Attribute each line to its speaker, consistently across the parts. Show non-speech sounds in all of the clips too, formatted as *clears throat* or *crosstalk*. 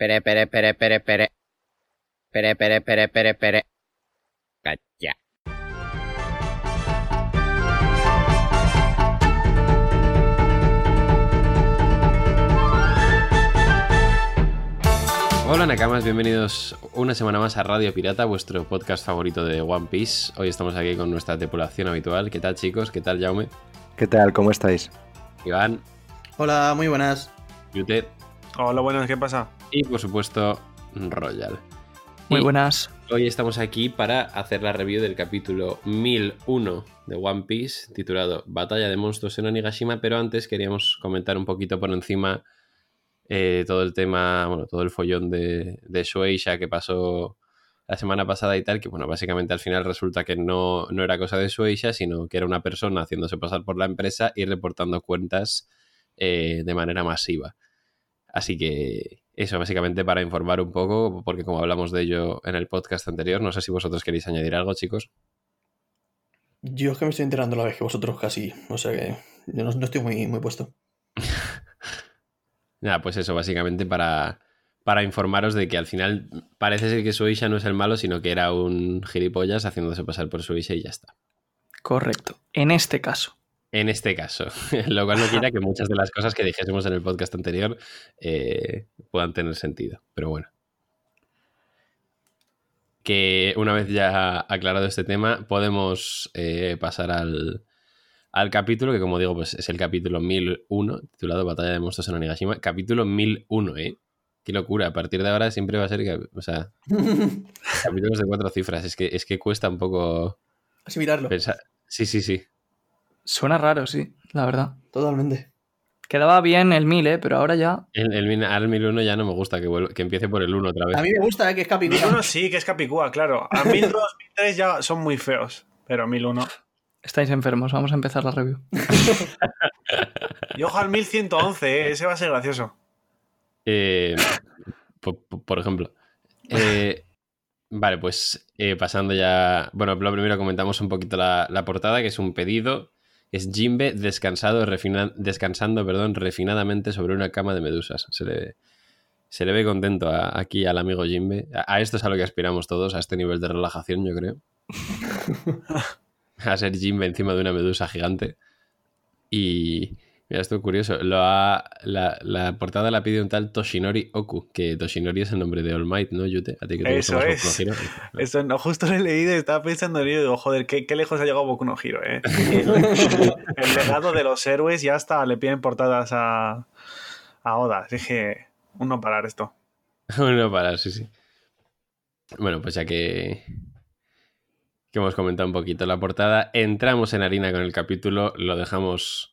Speaker 1: Pere, pere, pere, pere, pere. Pere, pere, pere, pere, pere. Cacha.
Speaker 2: Hola Nakamas, bienvenidos una semana más a Radio Pirata, vuestro podcast favorito de One Piece. Hoy estamos aquí con nuestra tripulación habitual. ¿Qué tal chicos? ¿Qué tal Jaume?
Speaker 3: ¿Qué tal? ¿Cómo estáis?
Speaker 2: Iván,
Speaker 4: Hola, muy buenas.
Speaker 2: Yute
Speaker 5: Hola, buenas, ¿qué pasa?
Speaker 2: y por supuesto Royal.
Speaker 6: Muy
Speaker 2: Y
Speaker 6: buenas.
Speaker 2: Hoy estamos aquí para hacer la review del capítulo 1001 de One Piece, titulado Batalla de Monstruos en Onigashima, pero antes queríamos comentar un poquito por encima eh, todo el tema, bueno, todo el follón de, de Shueisha que pasó la semana pasada y tal, que bueno, básicamente al final resulta que no, no era cosa de Shueisha, sino que era una persona haciéndose pasar por la empresa y reportando cuentas eh, de manera masiva. Así que eso, básicamente para informar un poco, porque como hablamos de ello en el podcast anterior, no sé si vosotros queréis añadir algo, chicos.
Speaker 4: Yo es que me estoy enterando la vez que vosotros casi. O sea que yo no, no estoy muy, muy puesto. *laughs*
Speaker 2: Nada, pues eso, básicamente para, para informaros de que al final parece ser que Suisha no es el malo, sino que era un gilipollas haciéndose pasar por Suisha y ya está.
Speaker 6: Correcto. En este caso.
Speaker 2: En este caso, *laughs* lo cual no quita que muchas de las cosas que dijésemos en el podcast anterior eh, puedan tener sentido, pero bueno. Que una vez ya aclarado este tema, podemos eh, pasar al, al capítulo, que como digo, pues es el capítulo 1001, titulado Batalla de Monstruos en Onigashima. Capítulo 1001, ¿eh? Qué locura. A partir de ahora siempre va a ser, o sea, *laughs* capítulos de cuatro cifras. Es que, es que cuesta un poco
Speaker 4: Asimilarlo.
Speaker 2: pensar. Sí, sí, sí.
Speaker 6: Suena raro, sí, la verdad.
Speaker 4: Totalmente.
Speaker 6: Quedaba bien el 1000, ¿eh? Pero ahora ya.
Speaker 2: El, el, el 1001 ya no me gusta que, vuelva- que empiece por el 1 otra vez.
Speaker 4: A mí me gusta, ¿eh? que es Capicúa.
Speaker 5: 1001 sí, que es Capicúa, claro. A 1002, 1003 ya son muy feos, pero 1001.
Speaker 6: Estáis enfermos. Vamos a empezar la review. *laughs*
Speaker 5: Y ojo al 1111, ¿eh? ese va a ser gracioso.
Speaker 2: Eh, po- po- por, ejemplo. Eh, vale, pues eh, pasando ya. Bueno, lo primero comentamos un poquito la, la portada, que es un pedido. Es Jimbe descansado, refina- descansando perdón, refinadamente sobre una cama de medusas. Se le, se le ve contento a- aquí al amigo Jimbe. A, a esto es a lo que aspiramos todos, a este nivel de relajación, yo creo. *laughs* a ser Jimbe encima de una medusa gigante. Y mira, esto es curioso. Lo ha- la, la portada la pide un tal Toshinori Oku, que Toshinori es el nombre de All Might, ¿no, Yute? A ti que te
Speaker 5: Eso es.
Speaker 2: Boku no Hero. *laughs*
Speaker 5: Eso no, justo lo he leído y estaba pensando en ello y digo, joder, qué, qué lejos ha llegado Boku no Hero, ¿eh? *laughs* El legado de los héroes ya hasta le piden portadas a, a Oda. Dije, uno parar esto. *laughs*
Speaker 2: Bueno, para, sí, sí. Bueno, pues ya que, que hemos comentado un poquito la portada, entramos en harina con el capítulo, lo dejamos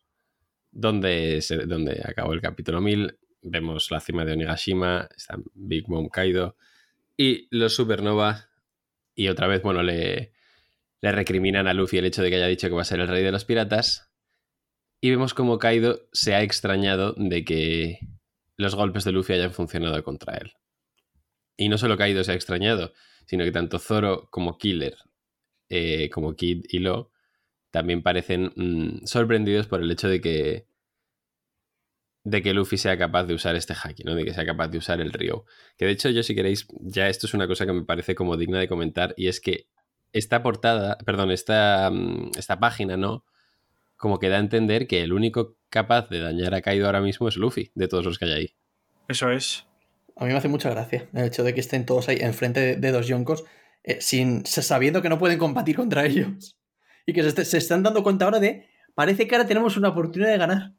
Speaker 2: donde, se- acabó el capítulo 1000, vemos la cima de Onigashima, está Big Mom Kaido y los Supernova, y otra vez, bueno, le, le recriminan a Luffy el hecho de que haya dicho que va a ser el rey de los piratas, y vemos como Kaido se ha extrañado de que los golpes de Luffy hayan funcionado contra él. Y no solo Kaido se ha extrañado, sino que tanto Zoro como Killer, eh, como Kid y Lo, también parecen mm, sorprendidos por el hecho de que de que Luffy sea capaz de usar este haki, ¿no? De que sea capaz de usar el Ryo. Que de hecho, yo si queréis, ya esto es una cosa que me parece como digna de comentar, y es que esta portada, perdón, esta, mm, esta página, ¿no? Como que da a entender que el único capaz de dañar a Kaido ahora mismo es Luffy, de todos los que hay ahí.
Speaker 5: Eso es.
Speaker 4: A mí me hace mucha gracia el hecho de que estén todos ahí enfrente de, de dos yonkos eh, sin, sabiendo que no pueden combatir contra ellos. Y que se, est- se están dando cuenta ahora de. Parece que ahora tenemos una oportunidad de ganar.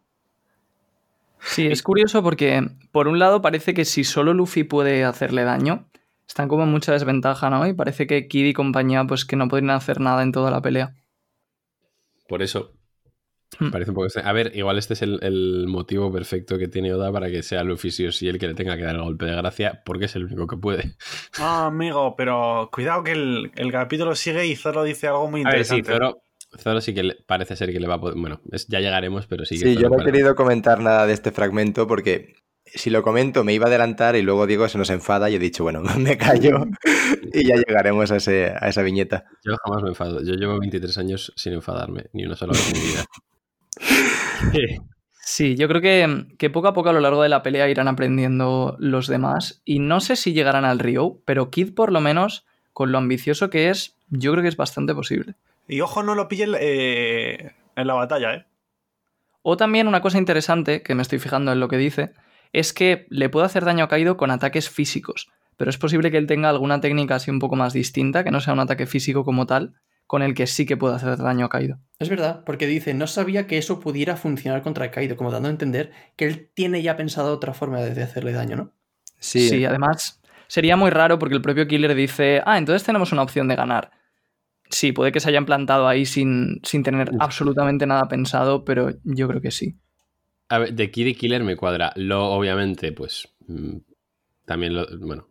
Speaker 6: Sí, es curioso porque, por un lado, parece que si solo Luffy puede hacerle daño, están como en mucha desventaja, ¿no? Y parece que Kid y compañía, pues que no podrían hacer nada en toda la pelea.
Speaker 2: Por eso, parece un poco extraño. A ver, igual este es el, el motivo perfecto que tiene Oda para que sea Luffy sí o sí el que le tenga que dar el golpe de gracia, porque es el único que puede.
Speaker 5: Ah, amigo, pero cuidado que el, el capítulo sigue y Zoro dice algo muy
Speaker 2: A ver, sí,
Speaker 5: interesante.
Speaker 2: Zoro, Zoro sí que le- parece ser que le va a poder. Bueno, es- ya llegaremos, pero sí que.
Speaker 3: Sí,
Speaker 2: Zoro
Speaker 3: yo no he
Speaker 2: para-
Speaker 3: querido comentar nada de este fragmento porque si lo comento me iba a adelantar y luego Diego se nos enfada y he dicho, bueno, *laughs* me callo y ya llegaremos a, ese, a esa viñeta.
Speaker 2: Yo jamás me enfado. Yo llevo 23 años sin enfadarme, ni una sola vez en mi vida. *laughs*
Speaker 6: Sí, yo creo que, que poco a poco a lo largo de la pelea irán aprendiendo los demás. Y no sé si llegarán al Rio, pero Kid, por lo menos, con lo ambicioso que es, yo creo que es bastante posible.
Speaker 5: Y ojo, no lo pillen eh, en la batalla, ¿eh?
Speaker 6: O también una cosa interesante, que me estoy fijando en lo que dice, es que le puede hacer daño a Kaido con ataques físicos. Pero es posible que él tenga alguna técnica así un poco más distinta, que no sea un ataque físico como tal, con el que sí que puede hacer daño a Kaido.
Speaker 4: Es verdad, porque dice, no sabía que eso pudiera funcionar contra Kaido, como dando a entender que él tiene ya pensado otra forma de hacerle daño, ¿no?
Speaker 3: Sí,
Speaker 6: Sí, además sería muy raro porque el propio Killer dice, ah, entonces tenemos una opción de ganar. Sí, puede que se hayan plantado ahí sin, sin tener absolutamente nada pensado, pero yo creo que sí.
Speaker 2: A ver, de Kid y Killer me cuadra. Lo, obviamente, pues. mm, También lo. Bueno.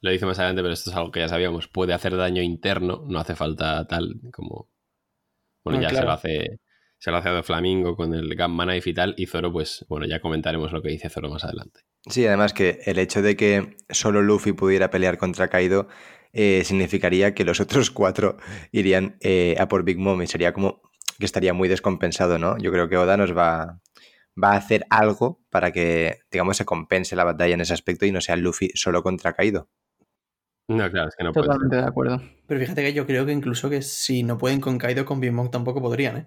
Speaker 2: Lo dice más adelante, pero esto es algo que ya sabíamos. Puede hacer daño interno. No hace falta tal como. Bueno,
Speaker 4: Ah,
Speaker 2: ya se lo hace. Se lo hace a Flamingo con el Gamma Knife y tal. Y Zoro, pues. Bueno, ya comentaremos lo que dice Zoro más adelante.
Speaker 3: Sí, además que el hecho de que solo Luffy pudiera pelear contra Kaido eh, significaría que los otros cuatro irían eh, a por Big Mom y sería como que estaría muy descompensado, ¿no? Yo creo que Oda nos va, va a hacer algo para que, digamos, se compense la batalla en ese aspecto y no sea Luffy solo contra Kaido.
Speaker 2: No, claro, es que no puede.
Speaker 6: Totalmente de acuerdo.
Speaker 4: Pero fíjate que yo creo que incluso que si no pueden con Kaido, con Big Mom tampoco podrían, ¿eh?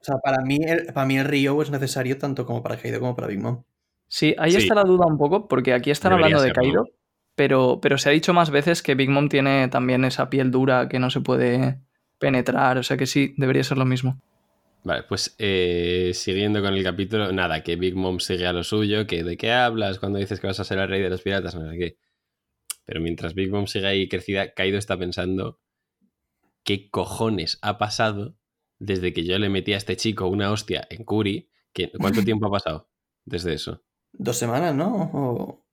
Speaker 4: O sea, para mí, el, para mí el Rio es necesario tanto como para Kaido como para Big Mom.
Speaker 6: Sí, ahí
Speaker 2: Sí.
Speaker 6: está la duda un poco, porque aquí están
Speaker 2: Debería
Speaker 6: hablando de
Speaker 2: serlo.
Speaker 6: Kaido, pero, pero se ha dicho más veces que Big Mom tiene también esa piel dura que no se puede penetrar, o sea que sí, debería ser lo mismo.
Speaker 2: Vale, pues eh, siguiendo con el capítulo, nada, que Big Mom sigue a lo suyo, que de qué hablas cuando dices que vas a ser el rey de los piratas, no sé qué. Pero mientras Big Mom sigue ahí crecida, Kaido está pensando qué cojones ha pasado desde que yo le metí a este chico una hostia en Kuri. Que, ¿Cuánto *laughs* tiempo ha pasado desde eso?
Speaker 4: Dos semanas, ¿no? O-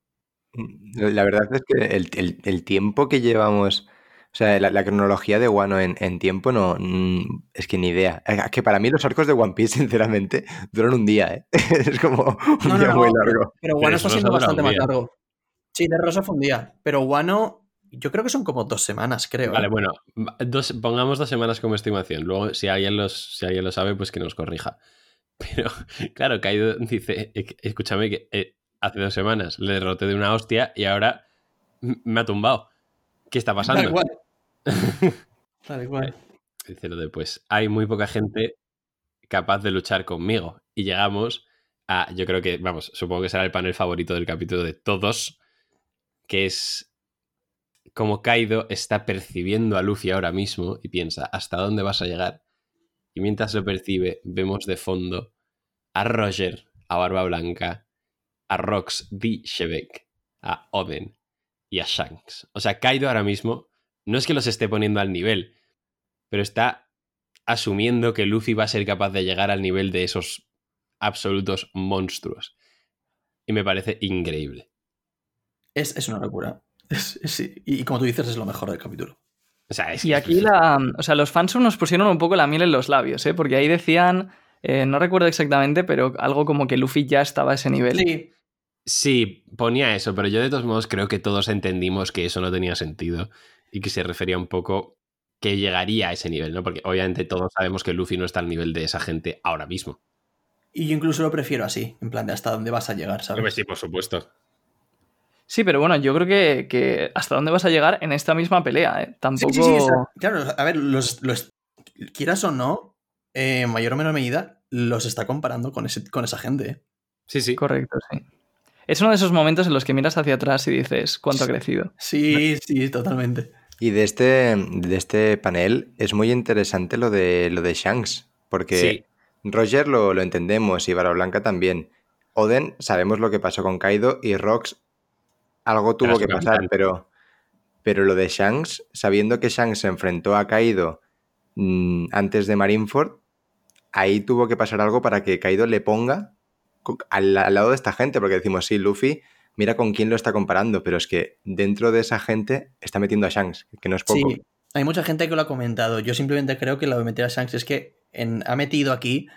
Speaker 3: La verdad es que el, el- el tiempo que llevamos, o sea, la, la cronología de Wano en, en tiempo no, mm, es que ni idea. Es que para mí los arcos de One Piece, *laughs* sinceramente, duran un día, ¿eh? *laughs* Es como un
Speaker 4: No,
Speaker 3: día
Speaker 4: no,
Speaker 3: muy largo.
Speaker 4: Pero Wano
Speaker 2: eso
Speaker 4: está siendo bastante más
Speaker 2: día.
Speaker 4: largo. Sí, de Rosa fue un día. Pero Wano, yo creo que son como dos semanas, creo.
Speaker 2: Vale,
Speaker 4: ¿eh?
Speaker 2: bueno, dos, pongamos dos semanas como estimación. Luego, si alguien, los, si alguien lo sabe, pues que nos corrija. *laughs* Pero, claro, Kaido dice, "Eh, escúchame, que eh, hace dos semanas le derroté de una hostia y ahora me ha tumbado. ¿Qué está pasando? *laughs*
Speaker 4: Tal cual. Tal cual.
Speaker 2: Dice lo de, pues, hay muy poca gente capaz de luchar conmigo. Y llegamos a, yo creo que, vamos, supongo que será el panel favorito del capítulo de todos, que es como Kaido está percibiendo a Luffy ahora mismo y piensa, ¿hasta dónde vas a llegar? Y mientras lo percibe, vemos de fondo a Roger, a Barba Blanca, a Rox D. Shebek, a Oden y a Shanks. O sea, Kaido ahora mismo no es que los esté poniendo al nivel, pero está asumiendo que Luffy va a ser capaz de llegar al nivel de esos absolutos monstruos. Y me parece increíble.
Speaker 4: Es, es una locura. Es- y, y como tú dices, es lo mejor del capítulo.
Speaker 2: O sea, es-
Speaker 6: Y aquí la, o sea, los fans nos pusieron un poco la miel en los labios, ¿eh? porque ahí decían, eh, no recuerdo exactamente, pero algo como que Luffy ya estaba a ese nivel.
Speaker 4: Sí,
Speaker 2: Sí, ponía eso, pero yo de todos modos creo que todos entendimos que eso no tenía sentido y que se refería un poco que llegaría a ese nivel, ¿no? Porque obviamente todos sabemos que Luffy no está al nivel de esa gente ahora mismo.
Speaker 4: y yo incluso lo prefiero así, en plan de hasta dónde vas a llegar, ¿sabes?
Speaker 2: sí, por supuesto.
Speaker 6: Sí, pero bueno, yo creo que, que hasta dónde vas a llegar en esta misma pelea, ¿eh?
Speaker 4: Sí,
Speaker 6: Tampoco...
Speaker 4: sí, claro, a ver, los, los- quieras o no, eh, en mayor o menor medida, los está comparando con, ese, con esa gente. ¿eh?
Speaker 2: Sí, sí.
Speaker 6: Correcto, sí. Es uno de esos momentos en los que miras hacia atrás y dices, ¿cuánto ha crecido?
Speaker 4: Sí, sí, totalmente.
Speaker 3: Y de este, de este panel es muy interesante lo de, lo de Shanks, porque
Speaker 2: Sí.
Speaker 3: Roger lo, lo entendemos y Barba Blanca también. Oden sabemos lo que pasó con Kaido y Rox algo tuvo que pasar, pero, pero lo de Shanks, sabiendo que Shanks se enfrentó a Kaido mm, antes de Marineford, ahí tuvo que pasar algo para que Kaido le ponga al, al lado de esta gente, porque decimos, sí, Luffy, mira con quién lo está comparando, pero es que dentro de esa gente está metiendo a Shanks, que no es poco.
Speaker 4: Sí, hay mucha gente que lo ha comentado. Yo simplemente creo que lo de meter a Shanks es que en- ha metido aquí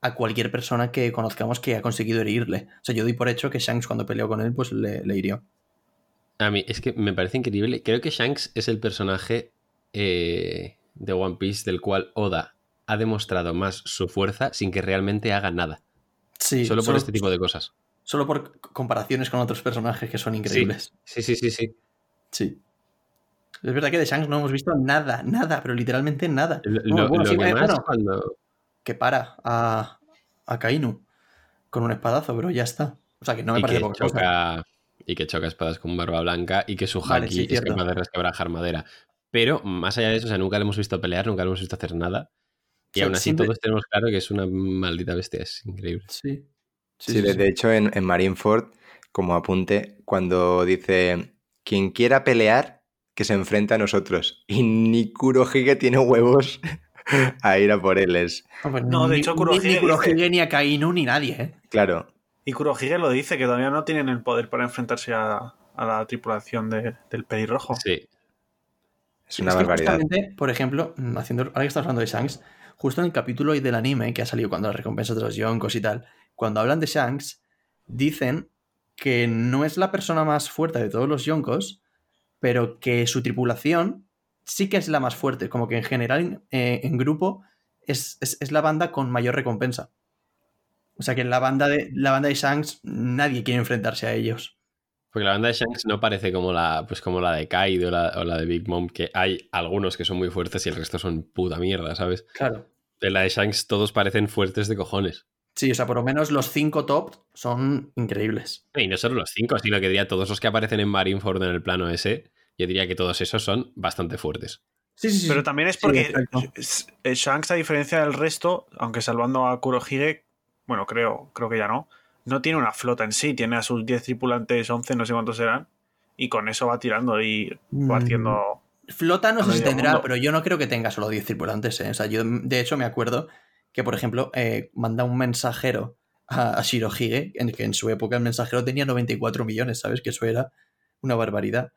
Speaker 4: a cualquier persona que conozcamos que ha conseguido herirle. O sea, yo doy por hecho que Shanks cuando peleó con él, pues le, le hirió.
Speaker 2: A mí es que me parece increíble. Creo que Shanks es el personaje eh, de One Piece del cual Oda ha demostrado más su fuerza sin que realmente haga nada.
Speaker 4: Sí,
Speaker 2: solo por este tipo de cosas.
Speaker 4: Solo por comparaciones con otros personajes que son increíbles.
Speaker 2: Sí, sí, sí, sí.
Speaker 4: Sí. Es verdad que de Shanks no hemos visto nada, nada, pero literalmente nada.
Speaker 2: Lo,
Speaker 4: Bueno, bueno,
Speaker 2: lo
Speaker 4: sí,
Speaker 2: que más
Speaker 4: bueno,
Speaker 2: cuando...
Speaker 4: que para a, a Kainu con un espadazo, pero ya está. O sea que no me
Speaker 2: y,
Speaker 4: parece
Speaker 2: que
Speaker 4: poca cosa.
Speaker 2: Y que choca espadas con barba blanca y que su
Speaker 4: Vale,
Speaker 2: haki
Speaker 4: sí,
Speaker 2: es
Speaker 4: cierto.
Speaker 2: capaz de resquebrajar madera. Pero más allá de eso, o sea, nunca le hemos visto pelear, nunca le hemos visto hacer nada. Y
Speaker 4: Sí,
Speaker 2: aún así
Speaker 4: siempre-
Speaker 2: todos tenemos claro que es una maldita bestia, es increíble.
Speaker 4: Sí. Sí,
Speaker 3: Sí,
Speaker 4: sí,
Speaker 3: de, hecho en, en Marineford, como apunte, cuando dice quien quiera pelear, que se enfrente a nosotros. Y ni Kurohige tiene huevos *laughs* a ir a por él. Es,
Speaker 5: No, de
Speaker 4: ni-
Speaker 5: hecho,
Speaker 4: ni-
Speaker 5: Kurohige
Speaker 4: Ni
Speaker 5: dice-
Speaker 4: Kurohige, ni a Kainu, ni nadie, ¿eh?
Speaker 3: claro,
Speaker 5: Y Kurohige lo dice, que todavía no tienen el poder para enfrentarse a, a la tripulación de- del pelirrojo.
Speaker 2: Sí,
Speaker 3: es una
Speaker 4: Es que
Speaker 3: barbaridad.
Speaker 4: justamente, por ejemplo, mm, haciendo, ahora que estamos hablando de Shanks, justo en el capítulo del anime que ha salido cuando las recompensas de los Yonkos y tal, cuando hablan de Shanks, dicen que no es la persona más fuerte de todos los Yonkos, pero que su tripulación sí que es la más fuerte, como que en general, eh, en grupo, es, es- es la banda con mayor recompensa. O sea que en la banda de, la banda de Shanks nadie quiere enfrentarse a ellos.
Speaker 2: porque la banda de Shanks no parece como la, pues como la de Kaido o la, o la de Big Mom, que hay algunos que son muy fuertes y el resto son puta mierda, ¿sabes?
Speaker 4: Claro.
Speaker 2: En la de Shanks todos parecen fuertes de cojones.
Speaker 4: Sí, o sea, por lo menos los cinco top son increíbles.
Speaker 2: Y no solo los cinco, sino que diría todos los que aparecen en Marineford en el plano ese, yo diría que todos esos son bastante fuertes.
Speaker 4: Sí, sí, sí.
Speaker 5: Pero también es porque Shanks, a diferencia del resto, aunque salvando a Kurohige, bueno, creo, creo que ya no, no tiene una flota en sí, tiene a sus 10 tripulantes, 11, no sé cuántos serán, y con eso va tirando y va
Speaker 4: Mm.
Speaker 5: haciendo...
Speaker 4: Flota no sé si tendrá,
Speaker 5: mundo.
Speaker 4: pero yo no creo que tenga solo 10 tripulantes. ¿eh? O sea, yo de hecho me acuerdo que, por ejemplo, eh, manda un mensajero a, a Shirohige, en que en su época el mensajero tenía 94 millones, ¿sabes? Que eso era una barbaridad.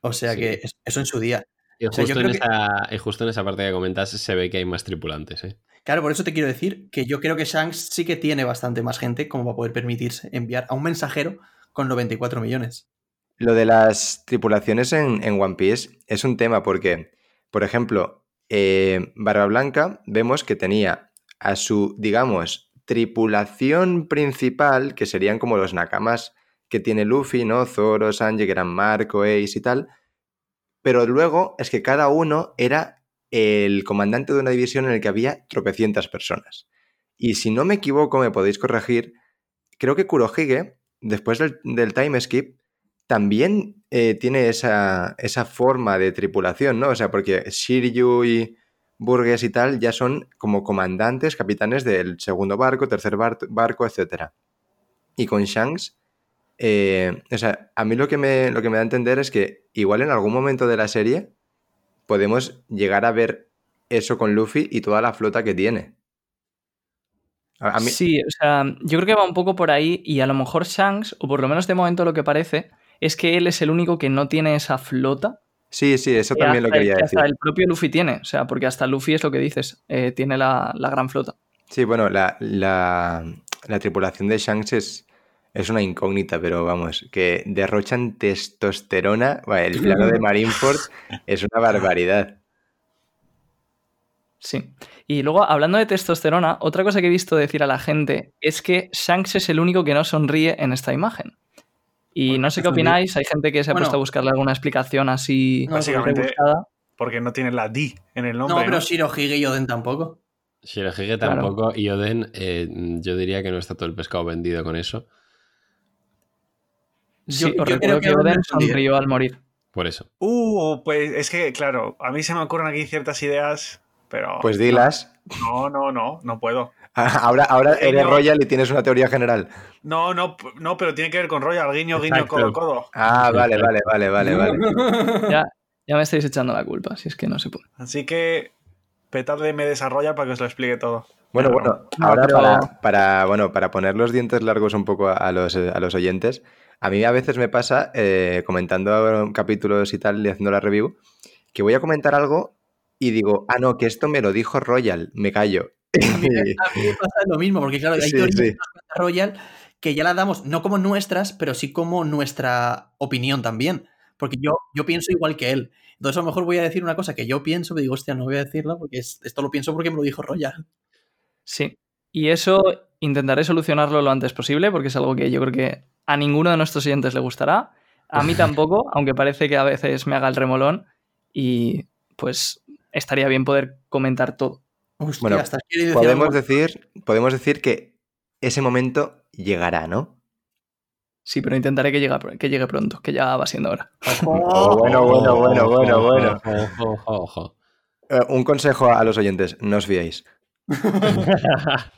Speaker 4: O sea
Speaker 2: Sí.
Speaker 4: que es- eso en su día.
Speaker 2: Y
Speaker 4: O sea,
Speaker 2: en
Speaker 4: que-
Speaker 2: justo en esa parte que comentas se ve que hay más tripulantes, ¿eh?
Speaker 4: Claro, por eso te quiero decir que yo creo que Shanks sí que tiene bastante más gente como para poder permitirse enviar a un mensajero con 94 millones.
Speaker 3: Lo de las tripulaciones en, One Piece es un tema porque, por ejemplo, eh, Barba Blanca vemos que tenía a su, digamos, tripulación principal, que serían como los nakamas que tiene Luffy, ¿no? Zoro, Sanji, eran Marco, Ace y tal. Pero luego es que cada uno era el comandante de una división en el que había tropecientas personas. Y si no me equivoco, me podéis corregir, creo que Kurohige, después del, time skip, también eh, tiene esa, esa forma de tripulación, ¿no? O sea, porque Shiryu y Burgess y tal ya son como comandantes, capitanes del segundo barco, tercer bar- barco, etc. Y con Shanks, eh, o sea, a mí lo que, me, lo que me da a entender es que igual en algún momento de la serie podemos llegar a ver eso con Luffy y toda la flota que tiene. A, a mí,
Speaker 6: Sí, o sea, yo creo que va un poco por ahí y a lo mejor Shanks, o por lo menos de momento lo que parece, es que él es el único que no tiene esa flota.
Speaker 3: sí, sí, eso
Speaker 6: que
Speaker 3: también lo quería
Speaker 6: que
Speaker 3: decir.
Speaker 6: Hasta el propio Luffy tiene, o sea, porque hasta Luffy es lo que dices, eh, tiene la, la gran flota.
Speaker 3: Sí, bueno, la, la- la tripulación de Shanks es, es una incógnita, pero vamos, que derrochan testosterona. Bueno, el plano de Marineford *laughs* es una barbaridad.
Speaker 6: Sí. Y luego, hablando de testosterona, otra cosa que he visto decir a la gente es que Shanks es el único que no sonríe en esta imagen. Y
Speaker 4: Bueno,
Speaker 6: no sé qué opináis, hay gente que se ha
Speaker 4: Bueno.
Speaker 6: puesto a buscarle alguna explicación así
Speaker 5: Básicamente-
Speaker 6: rebuscada.
Speaker 5: Porque no tiene la D en el nombre.
Speaker 4: No, pero
Speaker 5: ¿no?
Speaker 4: Shirohige y Oden tampoco.
Speaker 2: Shirohige
Speaker 6: Claro.
Speaker 2: tampoco y Oden, eh, yo diría que no está todo el pescado vendido con eso.
Speaker 6: Sí,
Speaker 4: Yo- creo
Speaker 6: recuerdo
Speaker 4: que
Speaker 6: que
Speaker 4: Oden
Speaker 6: sonrió al morir.
Speaker 2: Por eso.
Speaker 5: Uh, pues es que, claro, a mí se me ocurren aquí ciertas ideas, pero...
Speaker 3: Pues dilas.
Speaker 5: No, no, no, no puedo.
Speaker 3: Ahora, ahora eres
Speaker 5: No.
Speaker 3: Royal y tienes una teoría general.
Speaker 5: No, no, no, pero tiene que ver con Royal, guiño, guiño,
Speaker 2: Exacto.
Speaker 5: codo, codo.
Speaker 3: Ah, vale, vale, vale, vale, vale. *laughs*
Speaker 6: Ya, ya me estáis echando la culpa, si es que no se puede.
Speaker 5: Así que petadle me desarrolla para que os lo explique todo.
Speaker 3: Bueno, bueno,
Speaker 6: No,
Speaker 3: ahora
Speaker 6: pero-
Speaker 3: para, para, bueno, para poner los dientes largos un poco a los, a los oyentes, a mí a veces me pasa, eh, comentando capítulos y tal y haciendo la review, que voy a comentar algo y digo, ah, no, que esto me lo dijo Royal, me callo.
Speaker 4: A mí, *laughs* me- a mí me pasa lo mismo, porque claro, hay
Speaker 3: Sí,
Speaker 4: teorías
Speaker 3: sí.
Speaker 4: cuenta Royal que ya las damos no como nuestras, pero sí como nuestra opinión también. porque yo, yo pienso igual que él. Entonces a lo mejor voy a decir una cosa que yo pienso, pero digo, hostia, no voy a decirla porque es- esto lo pienso porque me lo dijo Royal.
Speaker 6: Sí. Y eso intentaré solucionarlo lo antes posible, porque es algo que yo creo que a ninguno de nuestros oyentes le gustará. A mí *laughs* tampoco, aunque parece que a veces me haga el remolón. Y pues estaría bien poder comentar todo.
Speaker 4: Hostia,
Speaker 3: Bueno,
Speaker 4: decir
Speaker 3: Podemos
Speaker 4: algo-
Speaker 3: decir, podemos decir que ese momento llegará, ¿no?
Speaker 6: Sí, pero intentaré que llegue, que llegue pronto, que ya va siendo hora.
Speaker 3: Oh, *laughs* bueno, bueno, bueno, bueno, bueno.
Speaker 2: Ojo, ojo, ojo.
Speaker 3: Eh, un consejo a los oyentes, no os fiéis. *laughs*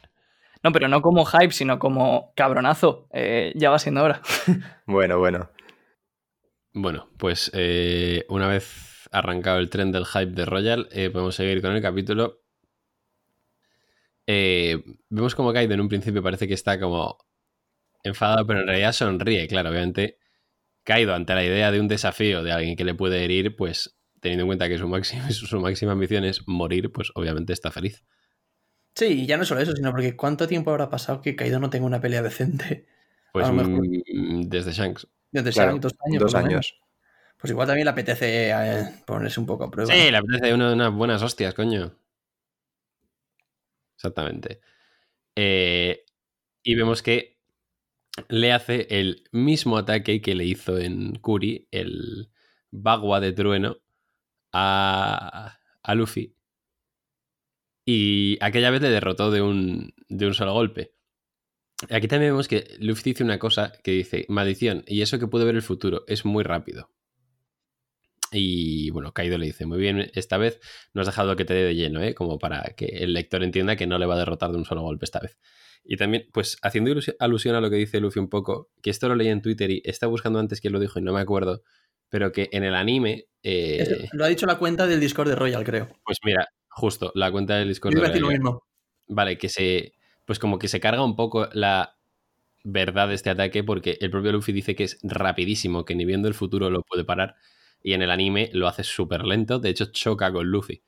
Speaker 6: No, pero no como hype, sino como cabronazo. Eh, ya va siendo hora. *laughs*
Speaker 3: Bueno, bueno.
Speaker 2: Bueno, pues eh, una vez arrancado el tren del hype de Royal, eh, podemos seguir con el capítulo. Eh, vemos como Kaido en un principio parece que está como enfadado, pero en realidad sonríe, claro, obviamente. Kaido ante la idea de un desafío de alguien que le puede herir, pues teniendo en cuenta que su máxima, *laughs* su máxima ambición es morir, pues obviamente está feliz.
Speaker 4: Sí, y ya no solo eso, sino porque ¿cuánto tiempo habrá pasado que Kaido no tenga una pelea decente?
Speaker 2: Pues
Speaker 4: A lo mejor.
Speaker 2: mm, desde Shanks.
Speaker 4: Desde
Speaker 3: Claro,
Speaker 4: Shanks, dos años. Pues igual también le apetece eh, ponerse un poco a prueba.
Speaker 2: Sí, le apetece una- unas buenas hostias, coño. Exactamente. Eh, y vemos que le hace el mismo ataque que le hizo en Kuri, el Bagua de Trueno, a, a Luffy. Y aquella vez le derrotó de un, de un solo golpe. Aquí también vemos que Luffy dice una cosa que dice, maldición, y eso que puede ver el futuro, es muy rápido. Y bueno, Kaido le dice, muy bien, esta vez no has dejado que te dé de lleno, ¿eh? Como para que el lector entienda que no le va a derrotar de un solo golpe esta vez. Y también, pues haciendo alusión a lo que dice Luffy un poco, que esto lo leí en Twitter y estaba buscando antes quién lo dijo y no me acuerdo, pero que en el anime, eh,
Speaker 4: lo ha dicho la cuenta del Discord de Royal, creo.
Speaker 2: pues mira, justo, la cuenta del Discord
Speaker 4: Yo
Speaker 2: de
Speaker 4: iba a decir lo mismo.
Speaker 2: Vale, que se. Pues como que se carga un poco la verdad de este ataque, porque el propio Luffy dice que es rapidísimo, que ni viendo el futuro lo puede parar. Y en el anime lo hace súper lento, de hecho choca con Luffy.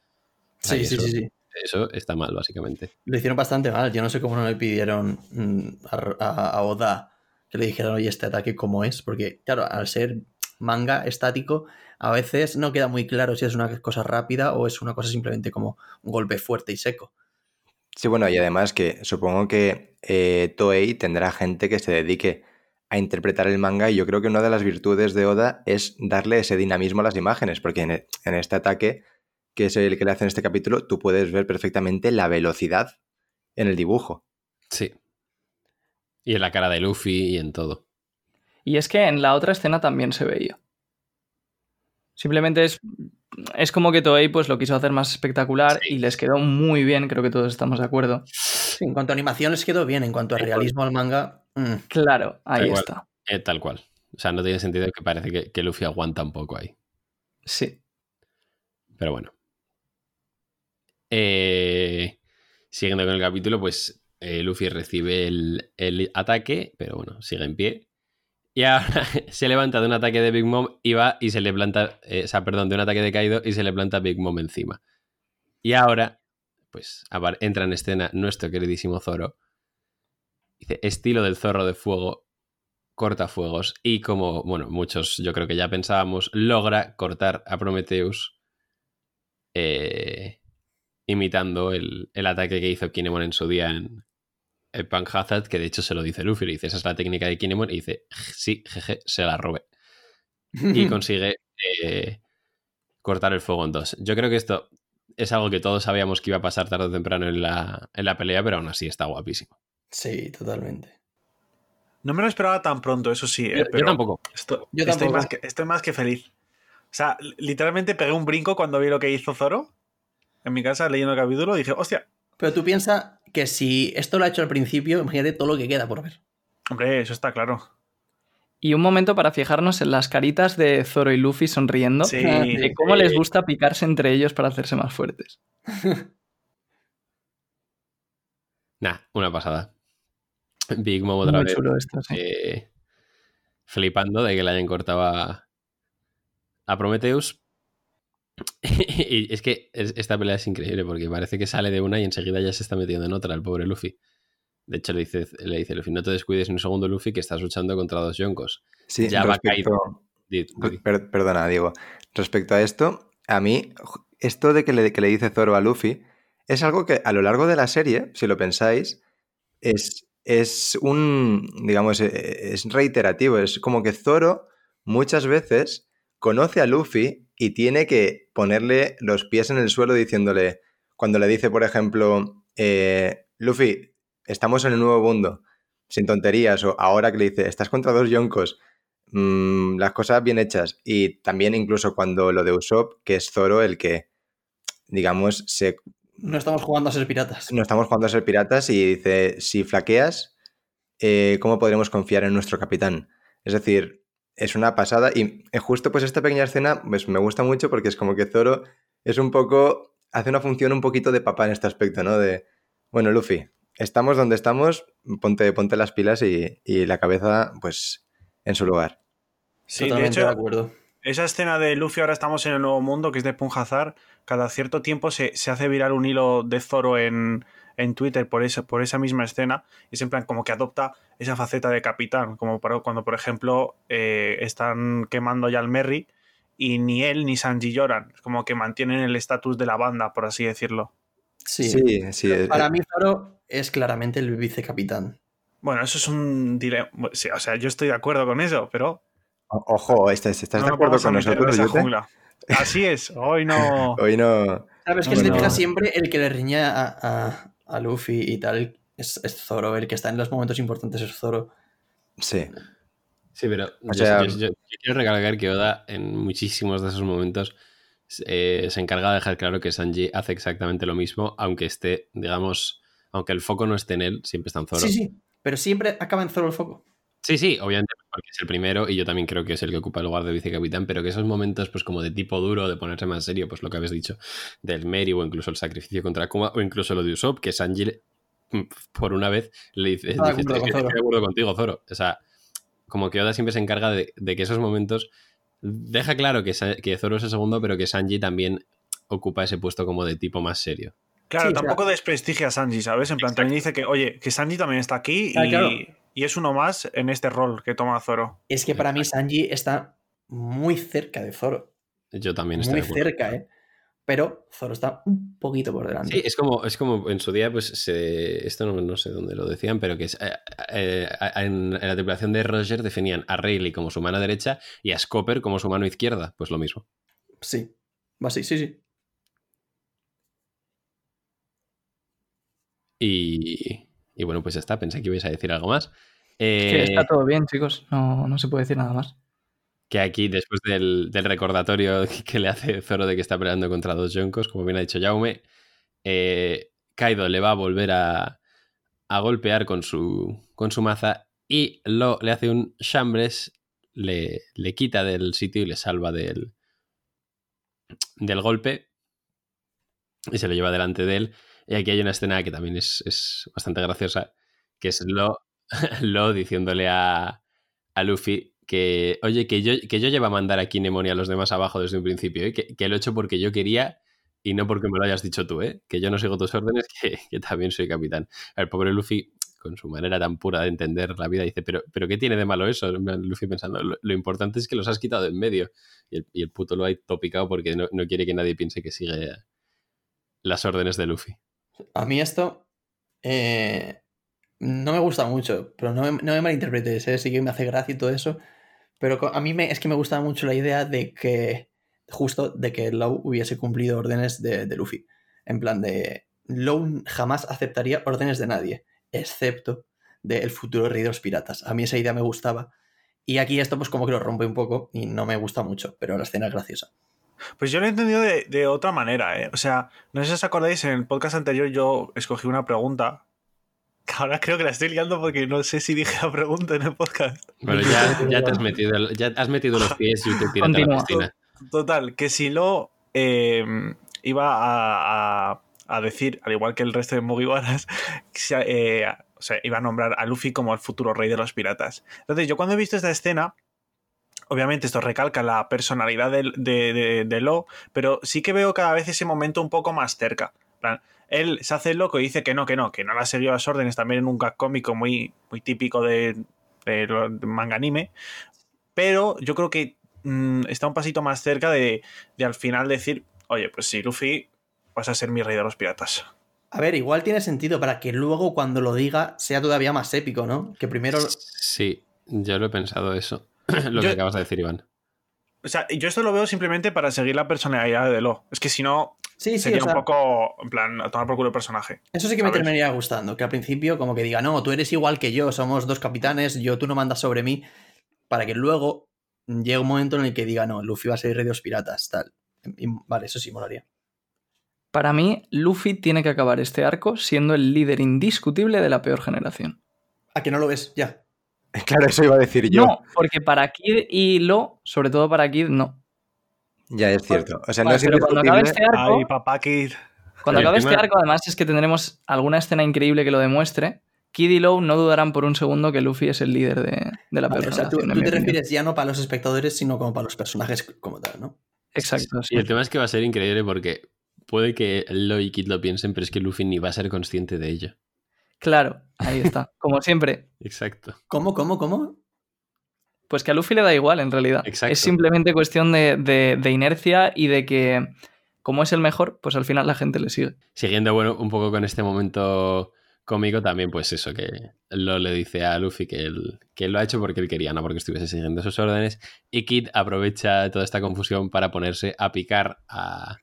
Speaker 4: Sí, sí,
Speaker 2: eso.
Speaker 4: sí, sí.
Speaker 2: Eso está mal, básicamente.
Speaker 4: Lo hicieron bastante mal. Yo no sé cómo no le pidieron mm, a, a- a Oda que le dijeran, oye, este ataque cómo es. Porque, claro, al ser manga estático, a veces no queda muy claro si es una cosa rápida o es una cosa simplemente como un golpe fuerte y seco.
Speaker 3: Sí, bueno, y además que supongo que eh, Toei tendrá gente que se dedique a interpretar el manga y yo creo que una de las virtudes de Oda es darle ese dinamismo a las imágenes, porque en, e- en este ataque, que es el que le hace en este capítulo, tú puedes ver perfectamente la velocidad en el dibujo.
Speaker 2: Sí. Y en la cara de Luffy y en todo.
Speaker 6: Y es que en la otra escena también se veía. Simplemente es, es como que Toei pues, lo quiso hacer más espectacular
Speaker 2: Sí.
Speaker 6: y les quedó muy bien, creo que todos estamos de acuerdo.
Speaker 4: Sí, en cuanto a animación les quedó bien, en cuanto a realismo al manga, mm,
Speaker 6: Claro, ahí está.
Speaker 2: Eh, tal cual. O sea, no tiene sentido que parece que, que Luffy aguanta un poco ahí.
Speaker 6: Sí.
Speaker 2: Pero bueno. Eh, siguiendo con el capítulo, pues eh, Luffy recibe el, el ataque, pero bueno, sigue en pie. Y ahora *laughs* se levanta de un ataque de Big Mom y va y se le planta, eh, o sea, perdón, de un ataque de Kaido y se le planta Big Mom encima. Y ahora, pues entra en escena nuestro queridísimo Zoro. Dice, estilo del zorro de fuego, corta fuegos. Y como, bueno, muchos yo creo que ya pensábamos, logra cortar a Prometheus eh, imitando el, el ataque que hizo Kinemon en su día en, en Panhazard, que de hecho se lo dice Luffy, le dice, esa es la técnica de Kinemon, y dice, sí, jeje, se la robé. Y *laughs* consigue eh, cortar el fuego en dos. Yo creo que esto es algo que todos sabíamos que iba a pasar tarde o temprano en la, en la pelea, pero aún así está guapísimo.
Speaker 4: sí, totalmente.
Speaker 5: No me lo esperaba tan pronto, eso sí. eh,
Speaker 2: Yo, yo
Speaker 5: pero
Speaker 2: tampoco.
Speaker 5: esto-
Speaker 4: Yo
Speaker 5: estoy,
Speaker 4: tampoco.
Speaker 5: más que, estoy más que feliz. O sea, li- literalmente pegué un brinco cuando vi lo que hizo Zoro en mi casa leyendo el capítulo y dije, hostia,
Speaker 4: Pero tú piensas que si esto lo ha hecho al principio, imagínate todo lo que queda por ver.
Speaker 5: hombre, eso está claro.
Speaker 6: Y un momento para fijarnos en las caritas de Zoro y Luffy sonriendo.
Speaker 5: Sí.
Speaker 6: De cómo les gusta picarse entre ellos para hacerse más fuertes. *laughs*
Speaker 2: Nah, una pasada. Big Mom otra
Speaker 6: Muy
Speaker 2: vez.
Speaker 6: chulo esto, sí.
Speaker 2: eh, flipando de que le hayan cortado a, a Prometheus. Y *laughs* es que es- esta pelea es increíble porque parece que sale de una y enseguida ya se está metiendo en otra el pobre Luffy. De hecho, le dice, le dice Luffy, no te descuides un segundo, Luffy, que estás luchando contra dos yonkos.
Speaker 3: Sí,
Speaker 2: Ya va
Speaker 3: respecto,
Speaker 2: Di- di-
Speaker 3: Per- perdona, Diego. Respecto a esto, a mí, esto de que le, que le dice Zoro a Luffy es algo que a lo largo de la serie, si lo pensáis, es, es un, digamos, eh, es reiterativo. Es como que Zoro muchas veces conoce a Luffy y tiene que ponerle los pies en el suelo diciéndole, cuando le dice, por ejemplo, eh, Luffy, estamos en el nuevo mundo, sin tonterías, o ahora que le dice, estás contra dos yonkos, mm, las cosas bien hechas. Y también incluso cuando lo de Usopp, que es Zoro el que, digamos, se
Speaker 4: No estamos jugando a ser piratas.
Speaker 3: no estamos jugando a ser piratas y dice, si flaqueas, eh, ¿cómo podremos confiar en nuestro capitán? Es decir, es una pasada y eh, justo pues esta pequeña escena pues me gusta mucho porque es como que Zoro es un poco, hace una función un poquito de papá en este aspecto, ¿no? De, bueno, Luffy, estamos donde estamos, ponte, ponte las pilas y, y la cabeza pues en su lugar.
Speaker 5: Sí, de
Speaker 4: Totalmente
Speaker 5: hecho,
Speaker 4: de acuerdo.
Speaker 5: esa escena de Luffy, ahora estamos en el nuevo mundo, que es de Punjazar, cada cierto tiempo se, se hace viral un hilo de Zoro en, en Twitter por esa, por esa misma escena, y es en plan como que adopta esa faceta de capitán, como para- cuando, por ejemplo, eh, están quemando ya al Merry, y ni él ni Sanji lloran, es como que mantienen el estatus de la banda, por así decirlo.
Speaker 4: Sí.
Speaker 3: Sí, sí. eh,
Speaker 4: Para mí, Zoro es claramente el vicecapitán.
Speaker 5: Bueno, eso es un dilema. Sí, o sea, yo estoy de acuerdo con eso, pero.
Speaker 3: o- Ojo, ¿estás, estás
Speaker 5: no
Speaker 3: de acuerdo con nosotros, Yute?
Speaker 5: jungla. Así es, hoy no. *laughs*
Speaker 3: Hoy no...
Speaker 4: Sabes que
Speaker 5: No,
Speaker 4: te siempre el que le riña a, a- a Luffy y tal es, es Zoro, el que está en los momentos importantes es Zoro.
Speaker 3: Sí.
Speaker 2: Sí, pero yo,
Speaker 3: sea-
Speaker 2: yo- yo- yo quiero recalcar que Oda en muchísimos de esos momentos eh, se encarga de dejar claro que Sanji hace exactamente lo mismo, aunque esté, digamos, aunque el foco no esté en él, siempre está en Zoro.
Speaker 4: Sí, sí, pero siempre acaba en Zoro el foco.
Speaker 2: Sí, sí, obviamente, porque es el primero y yo también creo que es el que ocupa el lugar de vicecapitán, pero que esos momentos, pues como de tipo duro, de ponerse más serio, pues lo que habéis dicho, del Meri o incluso el sacrificio contra Kuma o incluso lo de Usopp, que Sanji, le- mm, por una vez, le dice,
Speaker 4: Está de
Speaker 2: dice,
Speaker 4: acuerdo
Speaker 2: "Es
Speaker 4: con
Speaker 2: que
Speaker 4: Zoro".
Speaker 2: estoy de acuerdo contigo, Zoro. O sea, como que Oda siempre se encarga de, de que esos momentos deja claro que, que Zoro es el segundo, pero que Sanji también ocupa ese puesto como de tipo más serio.
Speaker 5: Claro,
Speaker 4: Sí,
Speaker 5: tampoco desprestigia a Sanji, ¿sabes? En plan, también dice que, oye, que Sanji también está aquí
Speaker 4: Ah,
Speaker 5: y,
Speaker 4: claro.
Speaker 5: Y es uno más en este rol que toma Zoro.
Speaker 4: Es que para mí Sanji está muy cerca de Zoro.
Speaker 2: Yo también estoy
Speaker 4: Muy cerca, ¿eh? Pero Zoro está un poquito por delante.
Speaker 2: Sí, es como, es como en su día, pues se, esto no, no sé dónde lo decían, pero que es, eh, eh, en, en la tripulación de Roger definían a Rayleigh como su mano derecha y a Scopper como su mano izquierda. Pues lo mismo.
Speaker 4: Sí. Va así, sí, sí.
Speaker 2: Y, y bueno, pues ya está. Pensé que ibais a decir algo más.
Speaker 6: Que
Speaker 2: Eh,
Speaker 6: está todo bien, chicos. No, no se puede decir nada más.
Speaker 2: que aquí, después del, del recordatorio *laughs* que le hace Zoro de que está peleando contra dos Yonkos, como bien ha dicho Jaume, eh, Kaido le va a volver a, a golpear con su, con su maza y lo, le hace un chambres, le, le quita del sitio y le salva del, del golpe y se lo lleva delante de él. Y aquí hay una escena que también es, es bastante graciosa, que es lo, *laughs* lo diciéndole a, a Luffy que, oye, que yo, que yo llevo a mandar a Kinemon y a los demás abajo desde un principio, ¿eh? que, que lo he hecho porque yo quería y no porque me lo hayas dicho tú, ¿eh? que yo no sigo tus órdenes, *laughs* que, también soy capitán. El pobre Luffy, con su manera tan pura de entender la vida, dice, pero, pero ¿qué tiene de malo eso? Luffy pensando, lo, lo importante es que los has quitado en medio. Y el, y el puto lo ha topicado porque no, no quiere que nadie piense que sigue las órdenes de Luffy.
Speaker 4: A mí esto eh, no me gusta mucho, pero no me, no me malinterpretes, ¿eh? sí que me hace gracia y todo eso. Pero a mí me, es que me gusta mucho la idea de que, justo, de que Low hubiese cumplido órdenes de, de Luffy. En plan de, Low jamás aceptaría órdenes de nadie, excepto del futuro rey de los piratas. A mí esa idea me gustaba. Y aquí esto pues como que lo rompe un poco y no me gusta mucho, pero la escena es graciosa.
Speaker 5: Pues yo lo he entendido de, de otra manera, ¿eh? O sea, no sé si os acordáis, en el podcast anterior yo escogí una pregunta. Que ahora creo que la estoy liando porque no sé si dije la pregunta en el podcast.
Speaker 2: Bueno, ya, ya te has metido, ya has metido los pies y te tiras a la piscina.
Speaker 5: Total, que si lo eh, iba a, a- a decir, al igual que el resto de Mugiwaras, eh, o sea, iba a nombrar a Luffy como el futuro rey de los piratas. Entonces, yo cuando he visto esta escena, obviamente esto recalca la personalidad de, de, de- de Lo, pero sí que veo cada vez ese momento un poco más cerca. Plan, él se hace loco y dice que no, que no, que no le ha seguido las órdenes, también en un gag cómico muy, muy típico de, de, lo- de manga anime. Pero yo creo que mm, está un pasito más cerca de, de al final decir, oye, pues sí, Luffy, vas a ser mi rey de los piratas.
Speaker 4: A ver, igual tiene sentido para que luego cuando lo diga sea todavía más épico, ¿no? Que primero...
Speaker 2: Sí, yo lo he pensado eso. *clears throat* lo
Speaker 5: Yo-
Speaker 2: que acabas de decir, Iván.
Speaker 5: O sea, yo esto lo veo simplemente para seguir la personalidad de Lo. Es que si no,
Speaker 4: Sí, sí,
Speaker 5: sería
Speaker 4: o sea,
Speaker 5: un poco, en plan, a tomar por culo el personaje.
Speaker 4: eso sí que me
Speaker 5: ¿sabes?
Speaker 4: terminaría gustando, que al principio como que diga, no, tú eres igual que yo, somos dos capitanes, yo tú no mandas sobre mí, para que luego llegue un momento en el que diga, no, Luffy va a ser rey de los piratas, tal. Y, vale, eso sí molaría.
Speaker 6: Para mí, Luffy tiene que acabar este arco siendo el líder indiscutible de la peor generación.
Speaker 4: ¿A que no lo ves? Ya. *laughs*
Speaker 3: Claro, eso iba a decir yo.
Speaker 6: No, porque para Kid y Lo, sobre todo para Kid, no.
Speaker 3: Ya es cierto. O sea, no es
Speaker 6: pero cuando acabe este arco,
Speaker 5: Ay, papá Kid.
Speaker 6: cuando acabe este arco, además es que tendremos alguna escena increíble que lo demuestre. Kid y Low no dudarán por un segundo que Luffy es el líder de, de la
Speaker 4: Vale,
Speaker 6: peor
Speaker 4: o sea, tú, te
Speaker 6: opinión.
Speaker 4: refieres ya no para los espectadores, sino como para los personajes como tal, ¿no?
Speaker 6: Exacto, sí.
Speaker 2: Y el tema es que va a ser increíble porque puede que Lo y Kid lo piensen, pero es que Luffy ni va a ser consciente de ello.
Speaker 6: Claro, ahí está. Como siempre,
Speaker 2: Exacto.
Speaker 4: ¿Cómo, cómo, cómo?
Speaker 6: pues que a Luffy le da igual en realidad.
Speaker 2: Exacto.
Speaker 6: Es simplemente cuestión de, de- de inercia y de que, como es el mejor, pues al final la gente le sigue.
Speaker 2: Siguiendo, bueno, un poco con este momento cómico, también, pues eso, que Lo le dice a Luffy que él, que él lo ha hecho porque él quería, no porque estuviese siguiendo sus órdenes. Y Kid aprovecha toda esta confusión para ponerse a picar a,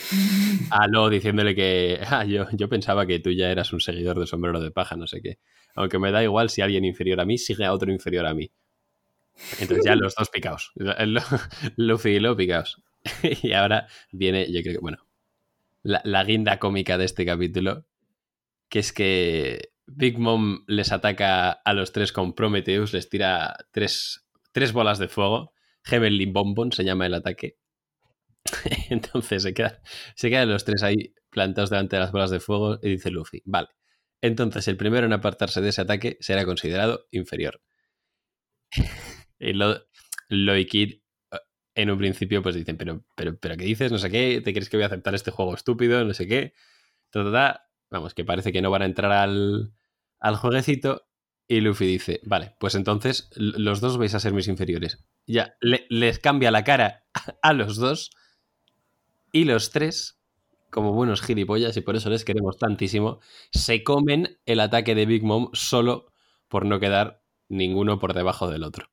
Speaker 2: *laughs* a Lo diciéndole que "Ah, yo, yo pensaba que tú ya eras un seguidor de sombrero de paja, no sé qué. Aunque me da igual si alguien inferior a mí sigue a otro inferior a mí. Entonces ya los dos picaos. *laughs* Luffy y Lo picaos. *laughs* Y ahora viene, yo creo que, bueno, la, la guinda cómica de este capítulo, que es que Big Mom les ataca a los tres con Prometheus, les tira tres, tres bolas de fuego. Heavenly Bonbon se llama el ataque. *laughs* Entonces se quedan, se quedan los tres ahí plantados delante de las bolas de fuego y dice Luffy, vale. Entonces el primero en apartarse de ese ataque será considerado inferior. *laughs* y lo, lo y Kid eh, en un principio pues dicen, pero, pero, pero ¿qué dices? No sé qué, ¿te crees que voy a aceptar este juego estúpido? No sé qué. Vamos, que parece que no van a entrar al, al jueguecito. Y Luffy dice, vale, pues entonces los dos vais a ser mis inferiores. Ya, le- les cambia la cara *laughs* a los dos. Y los tres, como buenos gilipollas, y por eso les queremos tantísimo, se comen el ataque de Big Mom solo por no quedar ninguno por debajo del otro.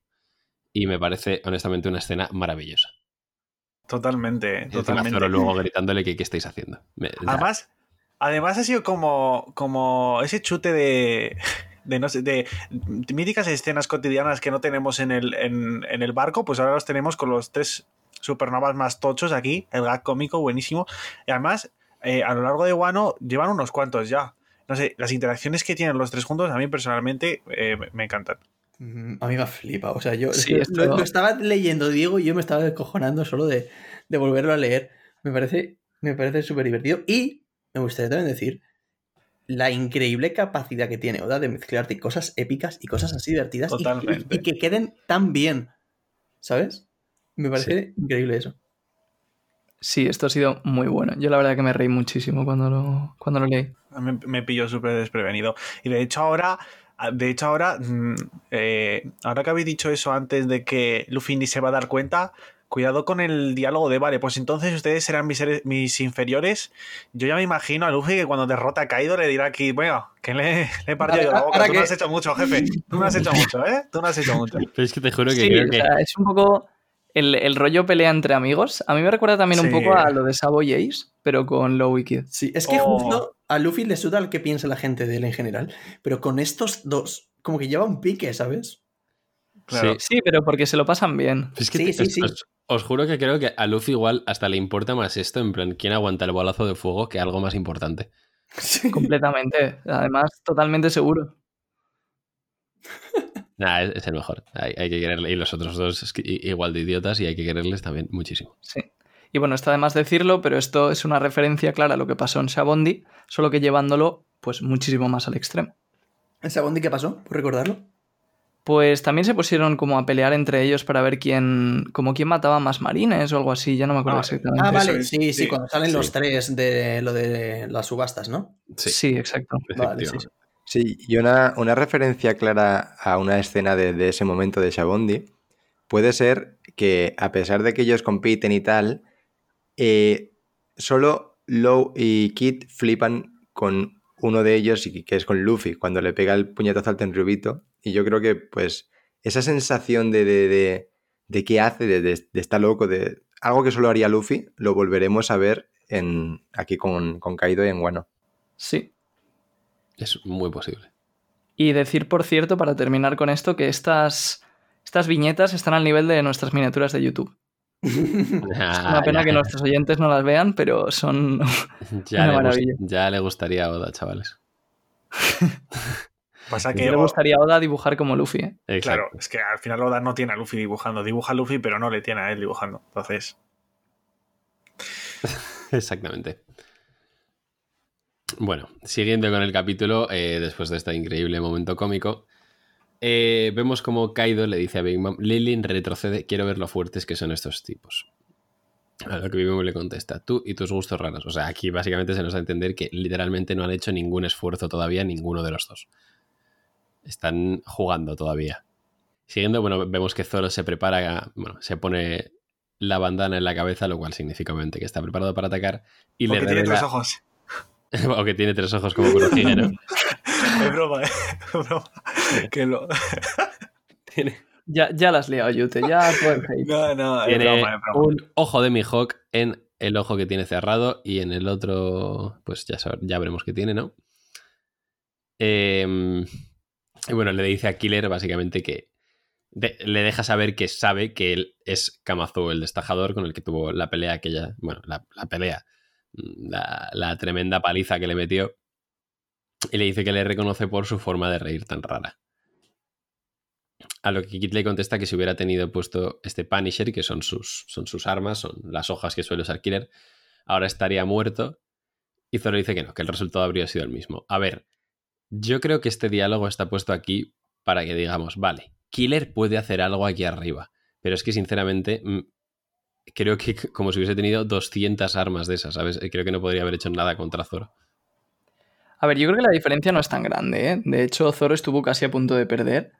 Speaker 2: Y me parece, honestamente, una escena maravillosa.
Speaker 5: Totalmente, totalmente.
Speaker 2: Zoro luego gritándole que qué estáis haciendo. Me- *laughs*
Speaker 5: Además, además ha sido como, como ese chute de, *laughs* de, no sé, de míticas escenas cotidianas que no tenemos en el, en, en el barco, pues ahora los tenemos con los tres supernovas más tochos aquí, el gag cómico buenísimo. Y además, eh, a lo largo de Wano llevan unos cuantos ya. No sé, las interacciones que tienen los tres juntos a mí personalmente eh, me- encantan.
Speaker 4: Mm, A mí me flipa. O sea, yo
Speaker 6: Sí,
Speaker 4: lo, lo estaba leyendo, Diego, y yo me estaba descojonando solo de, de volverlo a leer. Me parece, me parece súper divertido. Y me gustaría también decir la increíble capacidad que tiene Oda de mezclarte cosas épicas y cosas así divertidas y- y-
Speaker 5: Totalmente.
Speaker 4: Y, que queden tan bien. ¿Sabes? Me parece increíble eso.
Speaker 6: Sí, esto ha sido muy bueno. Yo la verdad que me reí muchísimo cuando lo, cuando lo leí.
Speaker 5: Me, me pilló súper desprevenido. Y de hecho ahora, de hecho ahora, mm, eh, ahora que habéis dicho eso antes de que Luffy ni se va a dar cuenta, cuidado con el diálogo de, vale, pues entonces ustedes serán mis, mis inferiores. Yo ya me imagino a Luffy que cuando derrota a Kaido le dirá aquí, bueno, que le, le he partido yo la boca. Tú
Speaker 4: que-
Speaker 5: no has hecho mucho, jefe. Tú no has hecho mucho, ¿eh? Tú no has hecho mucho. *laughs*
Speaker 2: Pero es que te juro que
Speaker 6: Sí,
Speaker 2: creo
Speaker 6: o
Speaker 2: que.
Speaker 6: sea, es un poco el, el rollo pelea entre amigos. A mí me recuerda también un
Speaker 5: Sí.
Speaker 6: poco a lo de Sabo y Ace, pero con Low Kid.
Speaker 4: Sí, es que
Speaker 5: Oh.
Speaker 4: justo a Luffy le suda el que piensa la gente de él en general. Pero con estos dos, como que lleva un pique, ¿sabes?
Speaker 5: Claro.
Speaker 2: Sí.
Speaker 6: Sí, pero porque se lo pasan bien.
Speaker 2: Es que
Speaker 4: Sí,
Speaker 2: te-
Speaker 4: sí,
Speaker 2: os,
Speaker 4: sí.
Speaker 2: os- os juro que creo que a Luffy igual hasta le importa más esto, en plan, quién aguanta el bolazo de fuego, que algo más importante. *laughs*
Speaker 6: Completamente. Además, totalmente seguro. *laughs*
Speaker 2: Nah, es, es el mejor. Hay, hay que quererle. Y los otros dos es que i- igual de idiotas y hay que quererles también muchísimo.
Speaker 6: Sí. Y bueno, está de más decirlo, pero esto es una referencia clara a lo que pasó en Shabondi, solo que llevándolo pues muchísimo más al extremo.
Speaker 4: ¿Ese Bondi qué pasó? ¿Por recordarlo?
Speaker 6: Pues también se pusieron como a pelear entre ellos para ver quién, como quién mataba más marines o algo así, ya no me acuerdo
Speaker 5: Ah,
Speaker 6: exactamente.
Speaker 4: Ah, vale,
Speaker 5: es,
Speaker 4: sí, sí,
Speaker 5: sí,
Speaker 4: cuando salen
Speaker 2: sí.
Speaker 4: los tres de lo de las subastas, ¿no?
Speaker 6: Sí, exacto.
Speaker 4: Vale, sí, sí.
Speaker 3: Y una, una referencia clara a una escena de, de ese momento de Shabondi puede ser que a pesar de que ellos compiten y tal, eh, solo Low y Kid flipan con uno de ellos, y que es con Luffy, cuando le pega el puñetazo al Tenryubito. Y yo creo que, pues, esa sensación de, de, de, de qué hace, de, de, loco, de algo que solo haría Luffy, lo volveremos a ver en, aquí con, con Kaido y en Wano.
Speaker 6: Sí.
Speaker 2: Es muy posible.
Speaker 6: Y decir, por cierto, para terminar con esto, que estas, estas viñetas están al nivel de nuestras miniaturas de YouTube. *laughs* Es una pena que nuestros oyentes no las vean, pero son *laughs*
Speaker 2: ya,
Speaker 6: una
Speaker 2: le,
Speaker 6: maravilla.
Speaker 2: ya le gustaría a Oda, chavales. *laughs*
Speaker 5: Pasa que
Speaker 6: gustaría a Oda dibujar como Luffy, ¿eh?
Speaker 5: Claro, es que al final Oda no tiene a Luffy dibujando. Dibuja a Luffy, pero no le tiene a él dibujando. Entonces,
Speaker 2: Exactamente. Bueno, siguiendo con el capítulo, eh, después de este increíble momento cómico, eh, vemos como Kaido le dice a Big Mom, Lilin retrocede, quiero ver lo fuertes que son estos tipos. A lo que Big Mom le contesta, tú y tus gustos raros. O sea, aquí básicamente se nos da a entender que literalmente no han hecho ningún esfuerzo todavía ninguno de los dos. Están jugando todavía. Siguiendo, bueno, vemos que Zoro se prepara, bueno, se pone la bandana en la cabeza, lo cual significa obviamente que está preparado para atacar. Y
Speaker 5: porque
Speaker 2: le
Speaker 5: tiene tres ojos. *laughs*
Speaker 2: o que tiene tres ojos como Kurohige, ¿no?
Speaker 5: Es broma, ¿eh? Es broma. Que lo...
Speaker 6: Ya, ya las has liado, Yute, ya.
Speaker 5: No, no, es
Speaker 2: tiene
Speaker 5: broma, es broma.
Speaker 2: un ojo de Mihawk en el ojo que tiene cerrado y en el otro, pues ya, sab- ya veremos qué tiene, ¿no? Em, y bueno, le dice a Killer básicamente que de- le deja saber que sabe que él es Kamazu, el destajador con el que tuvo la pelea aquella, bueno, la, la pelea, la, la tremenda paliza que le metió. Y le dice que le reconoce por su forma de reír tan rara. A lo que Kit le contesta que si hubiera tenido puesto este Punisher, que son sus, son sus armas, son las hojas que suele usar Killer, ahora estaría muerto. Y Zoro dice que no, que el resultado habría sido el mismo. A ver, yo creo que este diálogo está puesto aquí para que digamos, vale, Killer puede hacer algo aquí arriba. Pero es que sinceramente mm, creo que como si hubiese tenido 200 armas de esas, ¿sabes? Creo que no podría haber hecho nada contra Zoro.
Speaker 6: A ver, yo creo que la diferencia no es tan grande, ¿eh? De hecho, Zoro estuvo casi a punto de perder,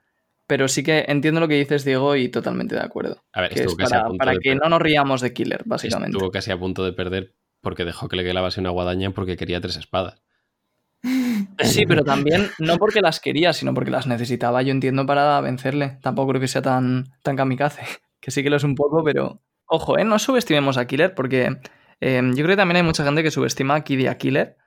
Speaker 6: pero sí que entiendo lo que dices, Diego, y totalmente de acuerdo.
Speaker 2: A ver,
Speaker 6: Que es
Speaker 2: estuvo casi a
Speaker 6: para,
Speaker 2: punto
Speaker 6: para
Speaker 2: de
Speaker 6: que
Speaker 2: perder.
Speaker 6: no nos riamos de Killer, básicamente.
Speaker 2: Estuvo casi a punto de perder porque dejó que le clavase una guadaña porque quería tres espadas. *laughs*
Speaker 6: Sí, pero también no porque las quería, sino porque las necesitaba, yo entiendo, para vencerle. Tampoco creo que sea tan, tan kamikaze. *laughs* Que sí que lo es un poco, pero. Ojo, ¿eh? No subestimemos a Killer, porque eh, yo creo que también hay mucha gente que subestima a Kid y a Killer.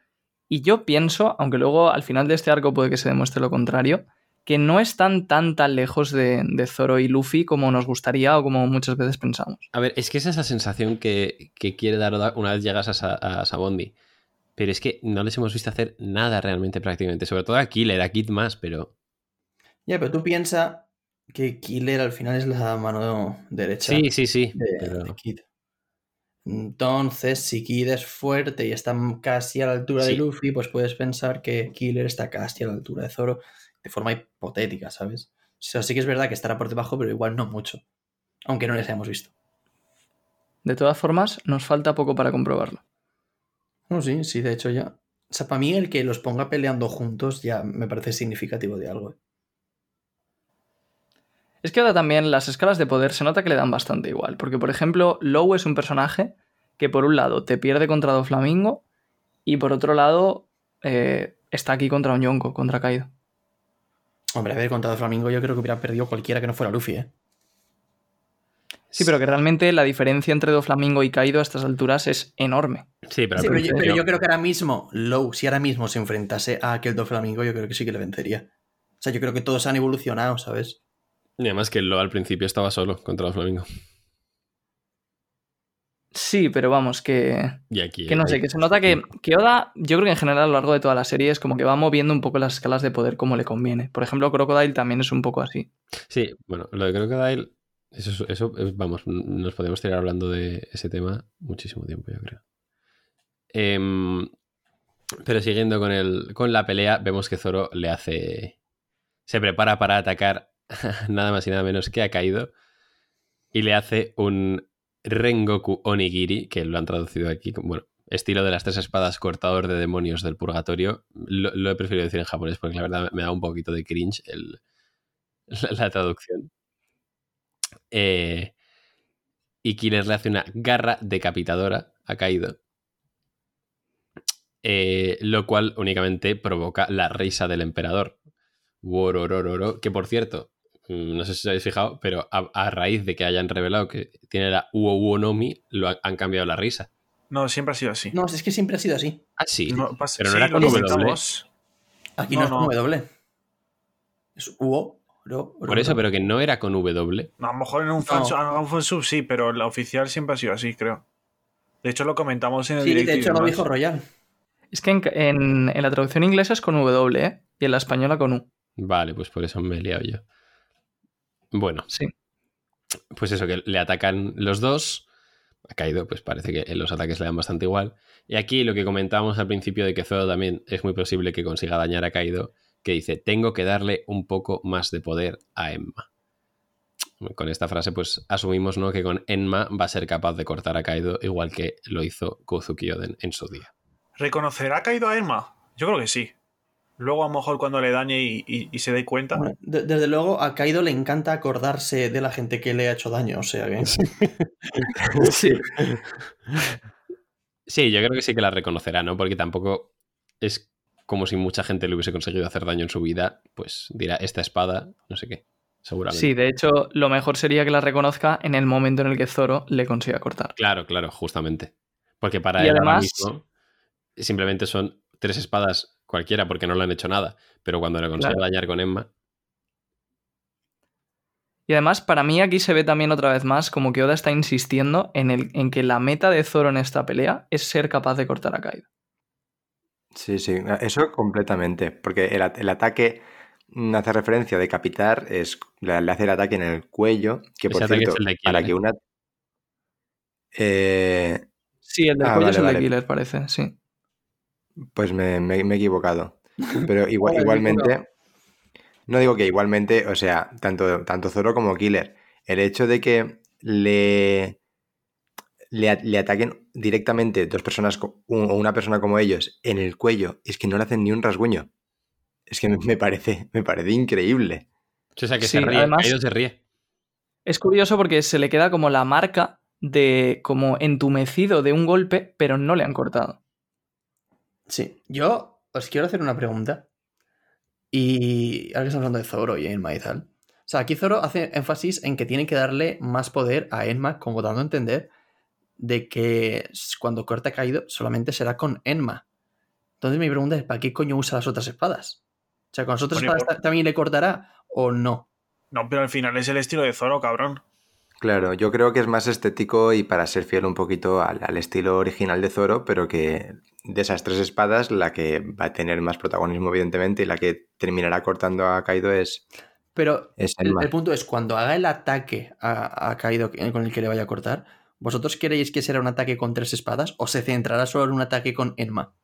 Speaker 6: Y yo pienso, aunque luego al final de este arco puede que se demuestre lo contrario, que no están tan tan lejos de, de Zoro y Luffy como nos gustaría o como muchas veces pensamos.
Speaker 2: A ver, es que esa es la sensación que, que quiere dar Oda una vez llegas a, Sa- a Sabondi. Pero es que no les hemos visto hacer nada realmente prácticamente. Sobre todo a Killer, a Kid más, pero...
Speaker 4: Ya, pero tú piensas que Killer al final es la mano derecha
Speaker 2: Sí, sí, sí.
Speaker 4: de,
Speaker 2: pero-
Speaker 4: de Kid. Entonces, si Kid es fuerte y está casi a la altura de. Luffy, pues puedes pensar que Killer está casi a la altura de Zoro de forma hipotética, ¿sabes? O sea, sí que es verdad que estará por debajo, pero igual no mucho. Aunque no les hayamos visto.
Speaker 6: De todas formas, nos falta poco para comprobarlo.
Speaker 4: No, sí, sí, de hecho ya. O sea, para mí el que los ponga peleando juntos ya me parece significativo de algo. ¿eh?
Speaker 6: Es que ahora también las escalas de poder se nota que le dan bastante igual. Porque, por ejemplo, Low es un personaje que por un lado te pierde contra Doflamingo y por otro lado eh, está aquí contra un Yonko, contra Kaido.
Speaker 4: Hombre, haber contado Flamingo yo creo que hubiera perdido cualquiera que no fuera Luffy, ¿eh?
Speaker 6: Sí, pero que realmente la diferencia entre Doflamingo y Kaido a estas alturas es enorme.
Speaker 2: Sí, pero, al
Speaker 4: Sí, pero, yo, pero yo creo que ahora mismo, Low, si ahora mismo se enfrentase a aquel Doflamingo, yo creo que sí que le vencería. O sea, yo creo que todos han evolucionado, ¿sabes?
Speaker 2: Y además que Lo al principio estaba solo contra los Flamingo.
Speaker 6: Sí, pero vamos, que,
Speaker 2: Y aquí...
Speaker 6: que no sé, que se nota que, que Oda, yo creo que en general a lo largo de toda la serie es como que va moviendo un poco las escalas de poder como le conviene. Por ejemplo, Crocodile también es un poco así.
Speaker 2: Sí, bueno, lo de Crocodile, eso, eso vamos, nos podemos tirar hablando de ese tema muchísimo tiempo, yo creo. Em, pero siguiendo con, el, con la pelea, vemos que Zoro le hace. Se prepara para atacar *laughs* nada más y nada menos que a Kaido. Y le hace un Rengoku Onigiri, que lo han traducido aquí bueno, estilo de las tres espadas cortador de demonios del purgatorio. Lo, he preferido decir en japonés porque la verdad me da un poquito de cringe el, *laughs* la, traducción. Eh, y Killer le hace una garra decapitadora a Kaido. Eh, lo cual únicamente provoca la risa del emperador. Wororororo, que por cierto, no sé si os habéis fijado, pero a, a raíz de que hayan revelado que tiene la Uo Uonomi, lo han, han cambiado la risa.
Speaker 5: No, siempre ha sido así.
Speaker 4: No, es que siempre ha sido así.
Speaker 2: Ah, sí.
Speaker 5: No, pasa-
Speaker 2: pero no
Speaker 5: sí,
Speaker 2: era con W.
Speaker 4: Aquí
Speaker 5: No,
Speaker 4: no, es con W. Es UO. ro,
Speaker 2: Por eso,
Speaker 4: ro.
Speaker 2: pero que no era con W.
Speaker 5: No, a lo mejor en un,
Speaker 4: No.
Speaker 5: fan, en un fansub sí, pero la oficial siempre ha sido así, creo. De hecho, lo comentamos en el
Speaker 4: Sí,
Speaker 5: directo.
Speaker 4: de hecho lo dijo Royal.
Speaker 6: Es que en, en- en la traducción inglesa es con W, ¿eh? Y en la española con U.
Speaker 2: Vale, pues por eso me he liado yo. Bueno,
Speaker 6: Sí.
Speaker 2: pues eso, que le atacan los dos. Ha caído, pues parece que en los ataques le dan bastante igual. Y aquí lo que comentábamos al principio de que Zoro también es muy posible que consiga dañar a Kaido, que dice, tengo que darle un poco más de poder a Emma. Con esta frase, pues asumimos ¿no? que con Enma va a ser capaz de cortar a Kaido, igual que lo hizo Kozuki Oden en su día.
Speaker 5: ¿Reconocerá caído a Emma? Yo creo que sí. Luego, a lo mejor, cuando le dañe y, y- y se dé cuenta.
Speaker 4: Bueno, de- desde luego, a Kaido le encanta acordarse de la gente que le ha hecho daño, o sea que. *laughs*
Speaker 6: Sí.
Speaker 2: Sí, yo creo que sí que la reconocerá, ¿no? Porque tampoco es como si mucha gente le hubiese conseguido hacer daño en su vida, pues dirá, esta espada, no sé qué, seguramente.
Speaker 6: Sí, de hecho, lo mejor sería que la reconozca en el momento en el que Zoro le consiga cortar.
Speaker 2: Claro, claro, justamente. Porque para
Speaker 6: Y
Speaker 2: él ahora
Speaker 6: además-
Speaker 2: mismo simplemente son tres espadas cualquiera porque no le han hecho nada. Pero cuando le consiga
Speaker 6: Claro.
Speaker 2: dañar con Emma,
Speaker 6: Y además, para mí aquí se ve también otra vez más como que Oda está insistiendo en, el, en que la meta de Zoro en esta pelea es ser capaz de cortar a Kaido.
Speaker 3: Sí, sí, eso completamente, porque el, at- el ataque mm, hace referencia a decapitar, es, le, le hace el ataque en el cuello, que
Speaker 2: Ese
Speaker 3: por
Speaker 2: ataque
Speaker 3: cierto,
Speaker 2: es el de
Speaker 3: para
Speaker 2: Killer.
Speaker 3: que una... Eh,
Speaker 6: Sí, el del
Speaker 3: Ah,
Speaker 6: cuello es
Speaker 3: vale,
Speaker 6: el de. Killer, parece, sí.
Speaker 3: Pues me, me- me he equivocado. Pero *laughs* igual- igualmente, no digo que igualmente, o sea, tanto, tanto Zoro como Killer, el hecho de que le, le, ataquen directamente dos personas un- o una persona como ellos en el cuello, es que no le hacen ni un rasguño. Es que me- me parece, me parece increíble.
Speaker 2: o sea que
Speaker 6: Sí,
Speaker 2: se ríe,
Speaker 6: además-
Speaker 2: Kaido se ríe.
Speaker 6: Es curioso porque se le queda como la marca de como entumecido de un golpe, pero no le han cortado.
Speaker 4: Sí, yo os quiero hacer una pregunta. Y ahora que estamos hablando de Zoro y Enma y tal. O sea, aquí Zoro hace énfasis en que tiene que darle más poder a Enma, como dando a entender de que cuando corta a Kaido solamente será con Enma. Entonces mi pregunta es, ¿para qué coño usa las otras espadas? O sea, ¿con las otras espadas
Speaker 5: por-
Speaker 4: también le cortará o no?
Speaker 5: No, pero al final es el estilo de Zoro, cabrón.
Speaker 3: Claro, yo creo que es más estético y para ser fiel un poquito al, al estilo original de Zoro, pero que de esas tres espadas, la que va a tener más protagonismo, evidentemente, y la que terminará cortando a Kaido es,
Speaker 4: Pero
Speaker 3: es
Speaker 4: el,
Speaker 3: Enma.
Speaker 4: el punto es, cuando haga el ataque a, a Kaido con el que le vaya a cortar, ¿vosotros creéis que será un ataque con tres espadas o se centrará solo en un ataque con Enma?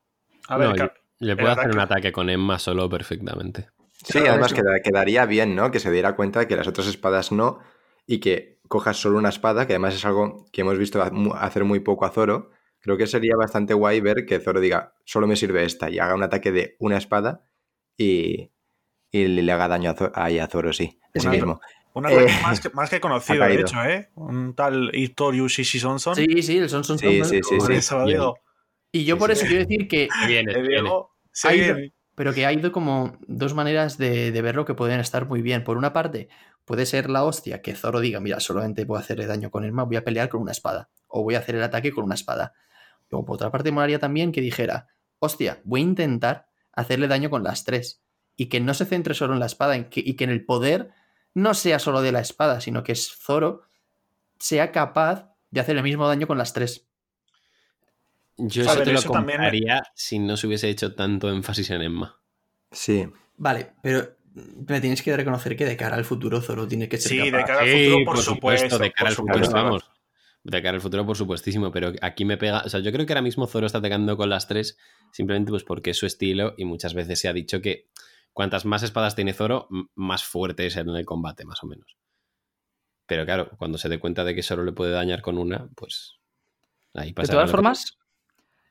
Speaker 5: A ver,
Speaker 2: No, Le puede hacer
Speaker 5: ataque-
Speaker 2: un ataque con Emma solo perfectamente.
Speaker 3: Sí,
Speaker 4: Claro,
Speaker 3: además queda- quedaría bien, ¿no? Que se diera cuenta de que las otras espadas no y que cojas solo una espada, que además es algo que hemos visto hacer muy poco a Zoro. Creo que sería bastante guay ver que Zoro diga, solo me sirve esta y haga un ataque de una espada y, y le haga daño a, Zo- ahí a Zoro, sí.
Speaker 4: Es
Speaker 3: Ese
Speaker 4: que-
Speaker 3: mismo.
Speaker 5: un
Speaker 3: Eh,
Speaker 5: ataque más, que, más que *laughs* conocido, de hecho, ¿eh? Un tal Hitorius Ishizonson.
Speaker 4: Sí, sí, el Son Son
Speaker 3: Sí, sí, sí, sí.
Speaker 5: lo digo.
Speaker 4: Y yo
Speaker 3: Sí,
Speaker 4: por
Speaker 3: sí.
Speaker 4: eso quiero decir que,
Speaker 2: Se *laughs* viene, viene.
Speaker 4: Pero que ha ido como dos maneras de, de verlo que pueden estar muy bien. Por una parte, puede ser la hostia que Zoro diga, mira, solamente puedo hacerle daño con el más, voy a pelear con una espada. O voy a hacer el ataque con una espada. Luego, por otra parte, molaría también que dijera, hostia, voy a intentar hacerle daño con las tres. Y que no se centre solo en la espada en que- y que en el poder no sea solo de la espada, sino que Zoro sea capaz de hacer el mismo daño con las tres.
Speaker 2: Yo eso
Speaker 5: ver,
Speaker 2: te lo
Speaker 5: eso también-
Speaker 2: compraría si no se hubiese hecho tanto énfasis en Emma.
Speaker 3: Sí,
Speaker 4: Vale, pero me tienes que reconocer que de cara al futuro Zoro tiene que ser
Speaker 5: Sí, de
Speaker 4: capaz.
Speaker 5: cara al
Speaker 2: Sí,
Speaker 5: futuro, por, supuesto.
Speaker 2: de cara al futuro,
Speaker 5: supuesto.
Speaker 2: vamos. De cara al futuro, por supuestísimo, pero aquí me pega. O sea, yo creo que ahora mismo Zoro está atacando con las tres simplemente pues porque es su estilo y muchas veces se ha dicho que cuantas más espadas tiene Zoro, más fuerte es en el combate, más o menos. Pero claro, cuando se dé cuenta de que solo le puede dañar con una, pues ahí
Speaker 6: De
Speaker 2: pasa.
Speaker 6: todas formas,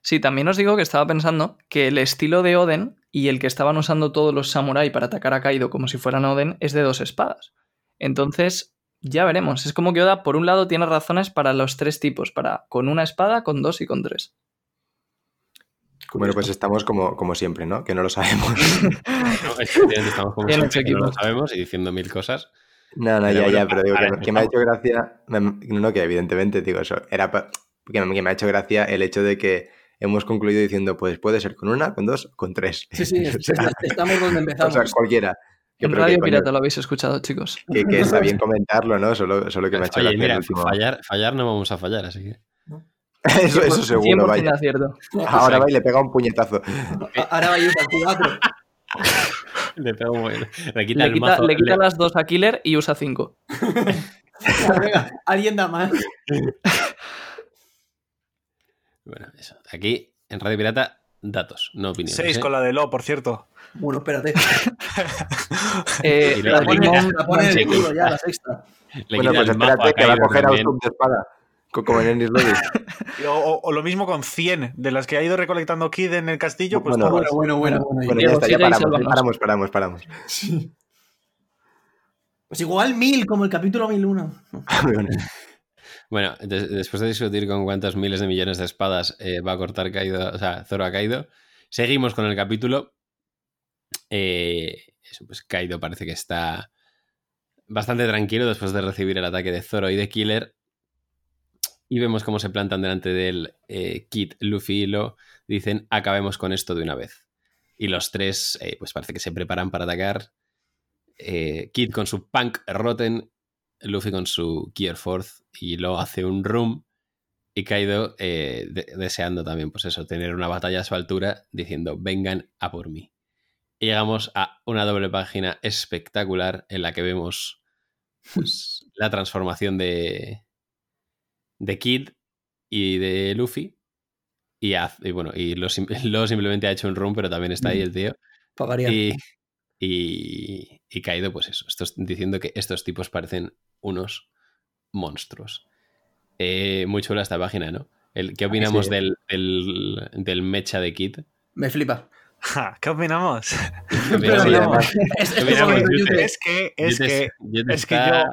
Speaker 6: sí, también os digo que estaba pensando que el estilo de Oden y el que estaban usando todos los samuráis para atacar a Kaido como si fueran Oden es de dos espadas. Entonces, ya veremos. Es como que Oda, por un lado, tiene razones para los tres tipos, para con una espada, con dos y con tres.
Speaker 3: Bueno, pues estamos como, como siempre, ¿no? Que no lo sabemos. *laughs*
Speaker 2: No, estamos como siempre, que no lo sabemos y diciendo mil cosas.
Speaker 3: No, no,
Speaker 2: Pero
Speaker 3: ya,
Speaker 2: bueno,
Speaker 3: ya, pero digo que, me- que me ha hecho gracia. me- no, que evidentemente digo eso. Era pa- que, me, que me ha hecho gracia el hecho de que hemos concluido diciendo, pues puede ser con una, con dos, con tres.
Speaker 4: Sí, sí, *laughs*
Speaker 3: O sea,
Speaker 4: estamos donde *laughs*
Speaker 3: o
Speaker 4: empezamos.
Speaker 3: sea, cualquiera. Que,
Speaker 6: En
Speaker 3: que,
Speaker 6: Radio
Speaker 3: coño,
Speaker 6: Pirata lo habéis escuchado, chicos.
Speaker 3: que- que está bien *laughs* comentarlo, ¿no? Solo, solo que me ha hecho
Speaker 2: Oye,
Speaker 3: el
Speaker 2: mira,
Speaker 3: último.
Speaker 2: fallar, fallar no vamos a fallar, así que. *laughs*
Speaker 3: Eso, eso seguro,
Speaker 6: 100%
Speaker 3: vaya.
Speaker 6: acierto.
Speaker 3: Ahora va y le pega un puñetazo.
Speaker 4: Ahora va a ir al cuatro. *laughs*
Speaker 2: Le muy bien. Le quita
Speaker 6: Le
Speaker 2: el
Speaker 6: quita,
Speaker 2: mazo.
Speaker 6: le quita
Speaker 2: le-
Speaker 6: las dos a Killer y usa cinco.
Speaker 4: Venga, alguien da más.
Speaker 2: Bueno, eso. Aquí, en Radio Pirata, datos, no opiniones.
Speaker 5: Seis
Speaker 2: ¿eh?
Speaker 5: con la de Lo, por cierto.
Speaker 4: Bueno, espérate. *laughs*
Speaker 6: Eh,
Speaker 2: Y
Speaker 6: la
Speaker 4: La pone en
Speaker 2: Sí,
Speaker 4: el culo ya, la sexta.
Speaker 2: Le
Speaker 3: bueno, pues espérate, que va a coger a
Speaker 2: también.
Speaker 3: un de espada. co- Como en Ennis Lobby.
Speaker 5: Y *laughs* O, o- o lo mismo con 100 de las que ha ido recolectando Kid en el castillo, pues
Speaker 3: Bueno.
Speaker 4: Bueno, bueno, bueno. bueno.
Speaker 3: Bueno,
Speaker 6: Diego,
Speaker 3: ya está, ya
Speaker 6: sigue y
Speaker 3: paramos, paramos, paramos, paramos.
Speaker 4: Pues igual mil, como el capítulo 1001.
Speaker 3: Bueno, *laughs*
Speaker 2: Bueno, de- después de discutir con cuántos miles de millones de espadas eh, va a cortar Kaido, o sea, Zoro a Kaido, seguimos con el capítulo. Eh, eso, pues Kaido parece que está bastante tranquilo después de recibir el ataque de Zoro y de Killer. Y vemos cómo se plantan delante del eh, Kid, Luffy y Lo. Dicen, acabemos con esto de una vez. Y los tres, eh, pues parece que se preparan para atacar. Kid con su Punk Rotten, Luffy con su Gear Force y Lo hace un room. Y Kaido de- deseando también, pues eso, tener una batalla a su altura, diciendo, vengan a por mí. Y llegamos a una doble página espectacular en la que vemos pues, *laughs* la transformación de, de Kid y de Luffy. Y, bueno, y lo, sim- *laughs* lo simplemente ha hecho un room, pero también está ahí el tío.
Speaker 4: Para variar.
Speaker 2: Y, y, y Kaido, pues eso, estos, diciendo que estos tipos parecen unos monstruos. Eh, muy chula esta página, ¿no? El, ¿Qué opinamos
Speaker 3: sí.
Speaker 2: del, del, del mecha de Kid?
Speaker 4: Me flipa.
Speaker 5: Ja, ¿Qué opinamos? *laughs*
Speaker 4: Es, que
Speaker 5: es que, es que, es yo,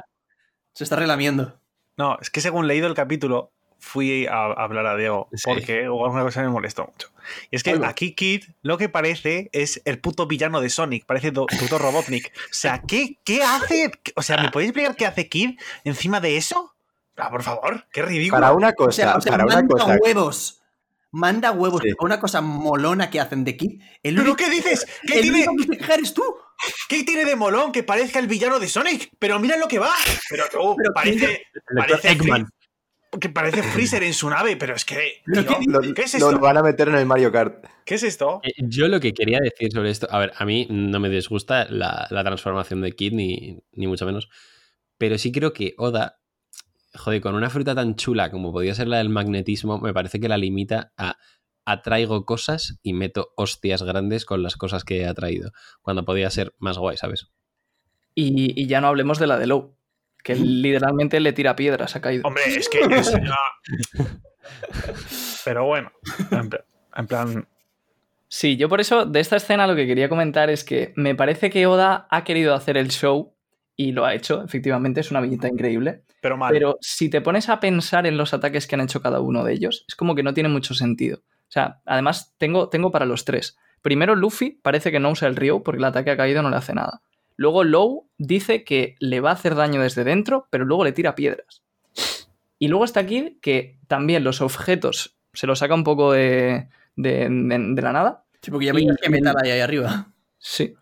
Speaker 4: se está relamiendo.
Speaker 5: no, es que según leído el capítulo, fui a, a hablar a Diego
Speaker 2: Sí.
Speaker 5: porque alguna cosa me molestó mucho. Y es que aquí Kid lo que parece es el puto villano de Sonic, parece Do- Dr. Robotnik. O sea, ¿qué, ¿qué hace? O sea, ¿me podéis explicar qué hace Kid encima de eso? Ah, por favor, qué ridículo.
Speaker 3: para una
Speaker 4: O
Speaker 3: cosa,
Speaker 4: sea, o sea
Speaker 3: para una cosa.
Speaker 4: huevos. Manda huevos.
Speaker 3: Sí.
Speaker 4: Una cosa molona que hacen de Kid. El
Speaker 5: ¿Pero
Speaker 4: único,
Speaker 5: qué dices? *laughs* ¿Qué
Speaker 4: el
Speaker 5: tiene,
Speaker 4: único que eres tú.
Speaker 5: ¿Qué tiene de molón que parezca el villano de Sonic? Pero mira lo que va. Pero tú, *laughs*
Speaker 4: Pero
Speaker 5: parece,
Speaker 2: Eggman.
Speaker 5: Que parece Freezer en su nave, pero es que.
Speaker 4: Pero
Speaker 5: tío,
Speaker 4: ¿qué
Speaker 3: Lo,
Speaker 5: ¿Qué es esto?
Speaker 3: lo van a meter en el Mario Kart.
Speaker 5: ¿Qué es esto?
Speaker 2: Eh, Yo lo que quería decir sobre esto, a ver, a mí no me disgusta la, la transformación de Kid, ni, ni mucho menos, pero sí creo que Oda, joder, con una fruta tan chula como podía ser la del magnetismo, me parece que la limita a atraigo cosas y meto hostias grandes con las cosas que he atraído, cuando podía ser más guay, ¿sabes?
Speaker 6: Y, y ya no hablemos de la de Low, que *laughs* literalmente le tira piedras a Kaido.
Speaker 5: Hombre, es que. eso ya- *laughs* Pero bueno, en plan.
Speaker 6: Sí, yo por eso de esta escena lo que quería comentar es que me parece que Oda ha querido hacer el show y lo ha hecho, efectivamente, es una viñeta increíble.
Speaker 5: Pero mal.
Speaker 6: Pero si te pones a pensar en los ataques que han hecho cada uno de ellos, es como que no tiene mucho sentido. O sea, además tengo, tengo para los tres. Primero, Luffy parece que no usa el Ryo porque el ataque ha caído no le hace nada. Luego, Low dice que le va a hacer daño desde dentro, pero luego le tira piedras. Y luego está Kid, que también los objetos se los saca un poco de, de- de- de la nada.
Speaker 4: Sí, porque ya
Speaker 6: Y-
Speaker 4: veías que metal hay ahí arriba.
Speaker 6: Sí.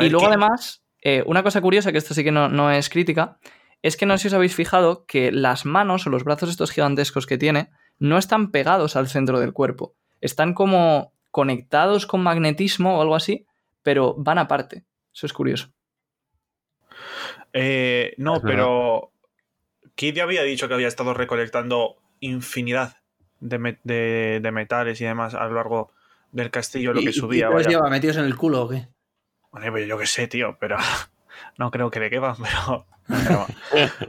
Speaker 6: Y luego
Speaker 5: ¿qué-
Speaker 6: además, eh, una cosa curiosa, que esto sí que no, no es crítica, es que no sé si os habéis fijado que las manos o los brazos estos gigantescos que tiene no están pegados al centro del cuerpo. Están como conectados con magnetismo o algo así, pero van aparte. Eso es curioso.
Speaker 5: Eh, no, pero. Kid ya había dicho que había estado recolectando infinidad de, me- de- de metales y demás a lo largo del castillo, lo
Speaker 4: ¿Y-
Speaker 5: que
Speaker 4: y-
Speaker 5: subía.
Speaker 4: y te los lleva metidos en el culo o qué?
Speaker 5: Bueno, pues yo qué sé, tío, pero no creo que le quepan, *laughs* pero. Pero,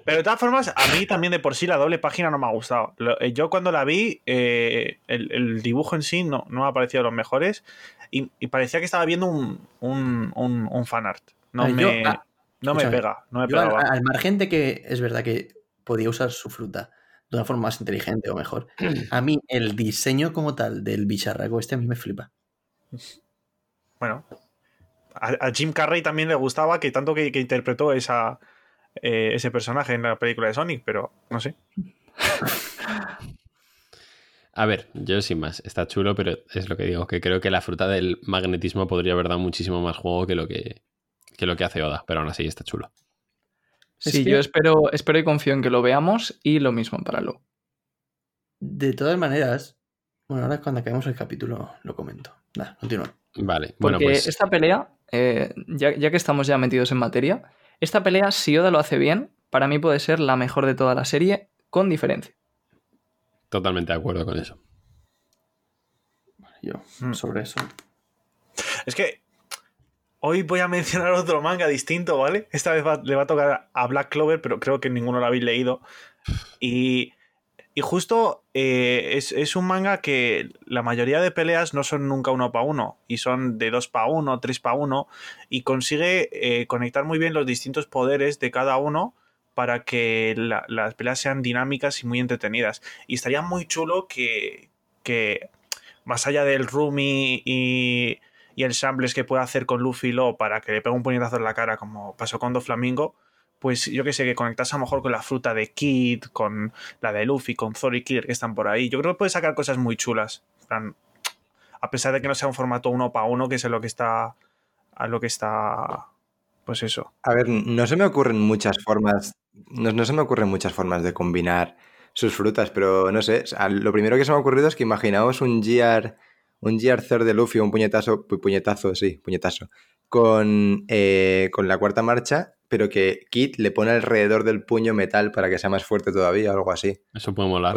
Speaker 5: pero de todas formas, a mí también de por sí la doble página no me ha gustado. Lo- eh, yo cuando la vi, eh, el, el dibujo en sí no, no me ha parecido de los mejores y, y parecía que estaba viendo un, un, un, un fanart. No
Speaker 4: Ay, yo-
Speaker 5: me...
Speaker 4: ah,
Speaker 5: No me pega, no me
Speaker 4: Yo al,
Speaker 5: pegaba.
Speaker 4: al margen de que es verdad que podía usar su fruta de una forma más inteligente o mejor, *clears throat* a mí el diseño como tal del bicharraco este a mí me flipa.
Speaker 5: Bueno, a, a Jim Carrey también le gustaba que tanto que, que interpretó esa, eh, ese personaje en la película de Sonic, pero no sé.
Speaker 2: A ver, yo sin más, está chulo, pero es lo que digo, que creo que la fruta del magnetismo podría haber dado muchísimo más juego que lo que, que lo que hace Oda, pero aún así está chulo.
Speaker 4: Es
Speaker 6: Sí,
Speaker 4: que-
Speaker 6: yo espero, espero y confío en que lo veamos y lo mismo para Lu.
Speaker 4: De todas maneras, bueno, ahora cuando acabemos el capítulo lo comento. Nada, continúa.
Speaker 2: Vale, bueno,
Speaker 6: Porque
Speaker 2: pues
Speaker 6: esta pelea, eh, ya, ya que estamos ya metidos en materia, esta pelea, si Oda lo hace bien, para mí puede ser la mejor de toda la serie, con diferencia.
Speaker 2: totalmente de acuerdo con eso.
Speaker 4: Yo,
Speaker 5: Mm.
Speaker 4: sobre eso.
Speaker 5: Es que hoy voy a mencionar otro manga distinto, ¿vale? Esta vez va- le va a tocar a Black Clover, pero creo que ninguno lo habéis leído. Y, y justo eh, es, es un manga que la mayoría de peleas no son nunca uno para uno, y son de dos para uno, tres para uno, y consigue eh, conectar muy bien los distintos poderes de cada uno para que la- las peleas sean dinámicas y muy entretenidas. Y estaría muy chulo que, que más allá del Rumi y, y el Shambles que puede hacer con Luffy y Lo para que le pegue un puñetazo en la cara como pasó con Doflamingo, pues yo que sé, que conectase a lo mejor con la fruta de Kid, con la de Luffy, con Zoro y Killer que están por ahí. Yo creo que puede sacar cosas muy chulas. A pesar de que no sea un formato uno para uno, que es a lo que está. A lo que está. Pues eso.
Speaker 3: A ver, no se me ocurren muchas formas. No, no se me ocurren muchas formas de combinar sus frutas, pero no sé. lo primero que se me ha ocurrido es que imaginaos un GR, un GR de Luffy, un puñetazo, pu- puñetazo, sí, puñetazo, con, eh, con la cuarta marcha, pero que Kid le pone alrededor del puño metal para que sea más fuerte todavía, o algo así.
Speaker 2: Eso puede molar.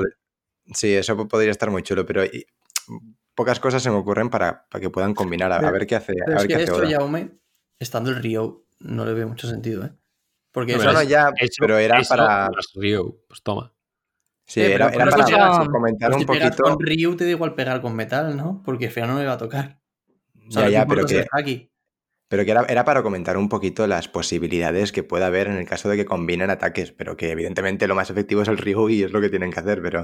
Speaker 3: Sí, eso po- podría estar muy chulo, pero y- pocas cosas se me ocurren para, para que puedan combinar. A, a
Speaker 4: Pero-
Speaker 3: ver qué hace, a
Speaker 4: Pero es
Speaker 3: ver
Speaker 4: que
Speaker 3: qué hace
Speaker 4: esto,
Speaker 3: Oda.
Speaker 4: Jaume, estando el Río, no le veo mucho sentido, ¿eh? Porque
Speaker 3: No, no,
Speaker 4: es-
Speaker 3: ya,
Speaker 2: Eso-
Speaker 3: pero era
Speaker 2: eso
Speaker 3: para...
Speaker 2: Ryu, pues toma.
Speaker 3: Sí,
Speaker 4: Eh,
Speaker 3: era, era para
Speaker 6: cosa-
Speaker 3: comentar
Speaker 4: pues
Speaker 3: un poquito.
Speaker 4: con Ryu te da igual pegar con metal, ¿no? Porque feo no me va a tocar. O sea,
Speaker 3: Ya, ya, pero
Speaker 4: es
Speaker 3: que,
Speaker 4: haki.
Speaker 3: Pero que era, era para comentar un poquito las posibilidades que pueda haber en el caso de que combinen ataques, pero que evidentemente lo más efectivo es el Ryu y es lo que tienen que hacer, pero,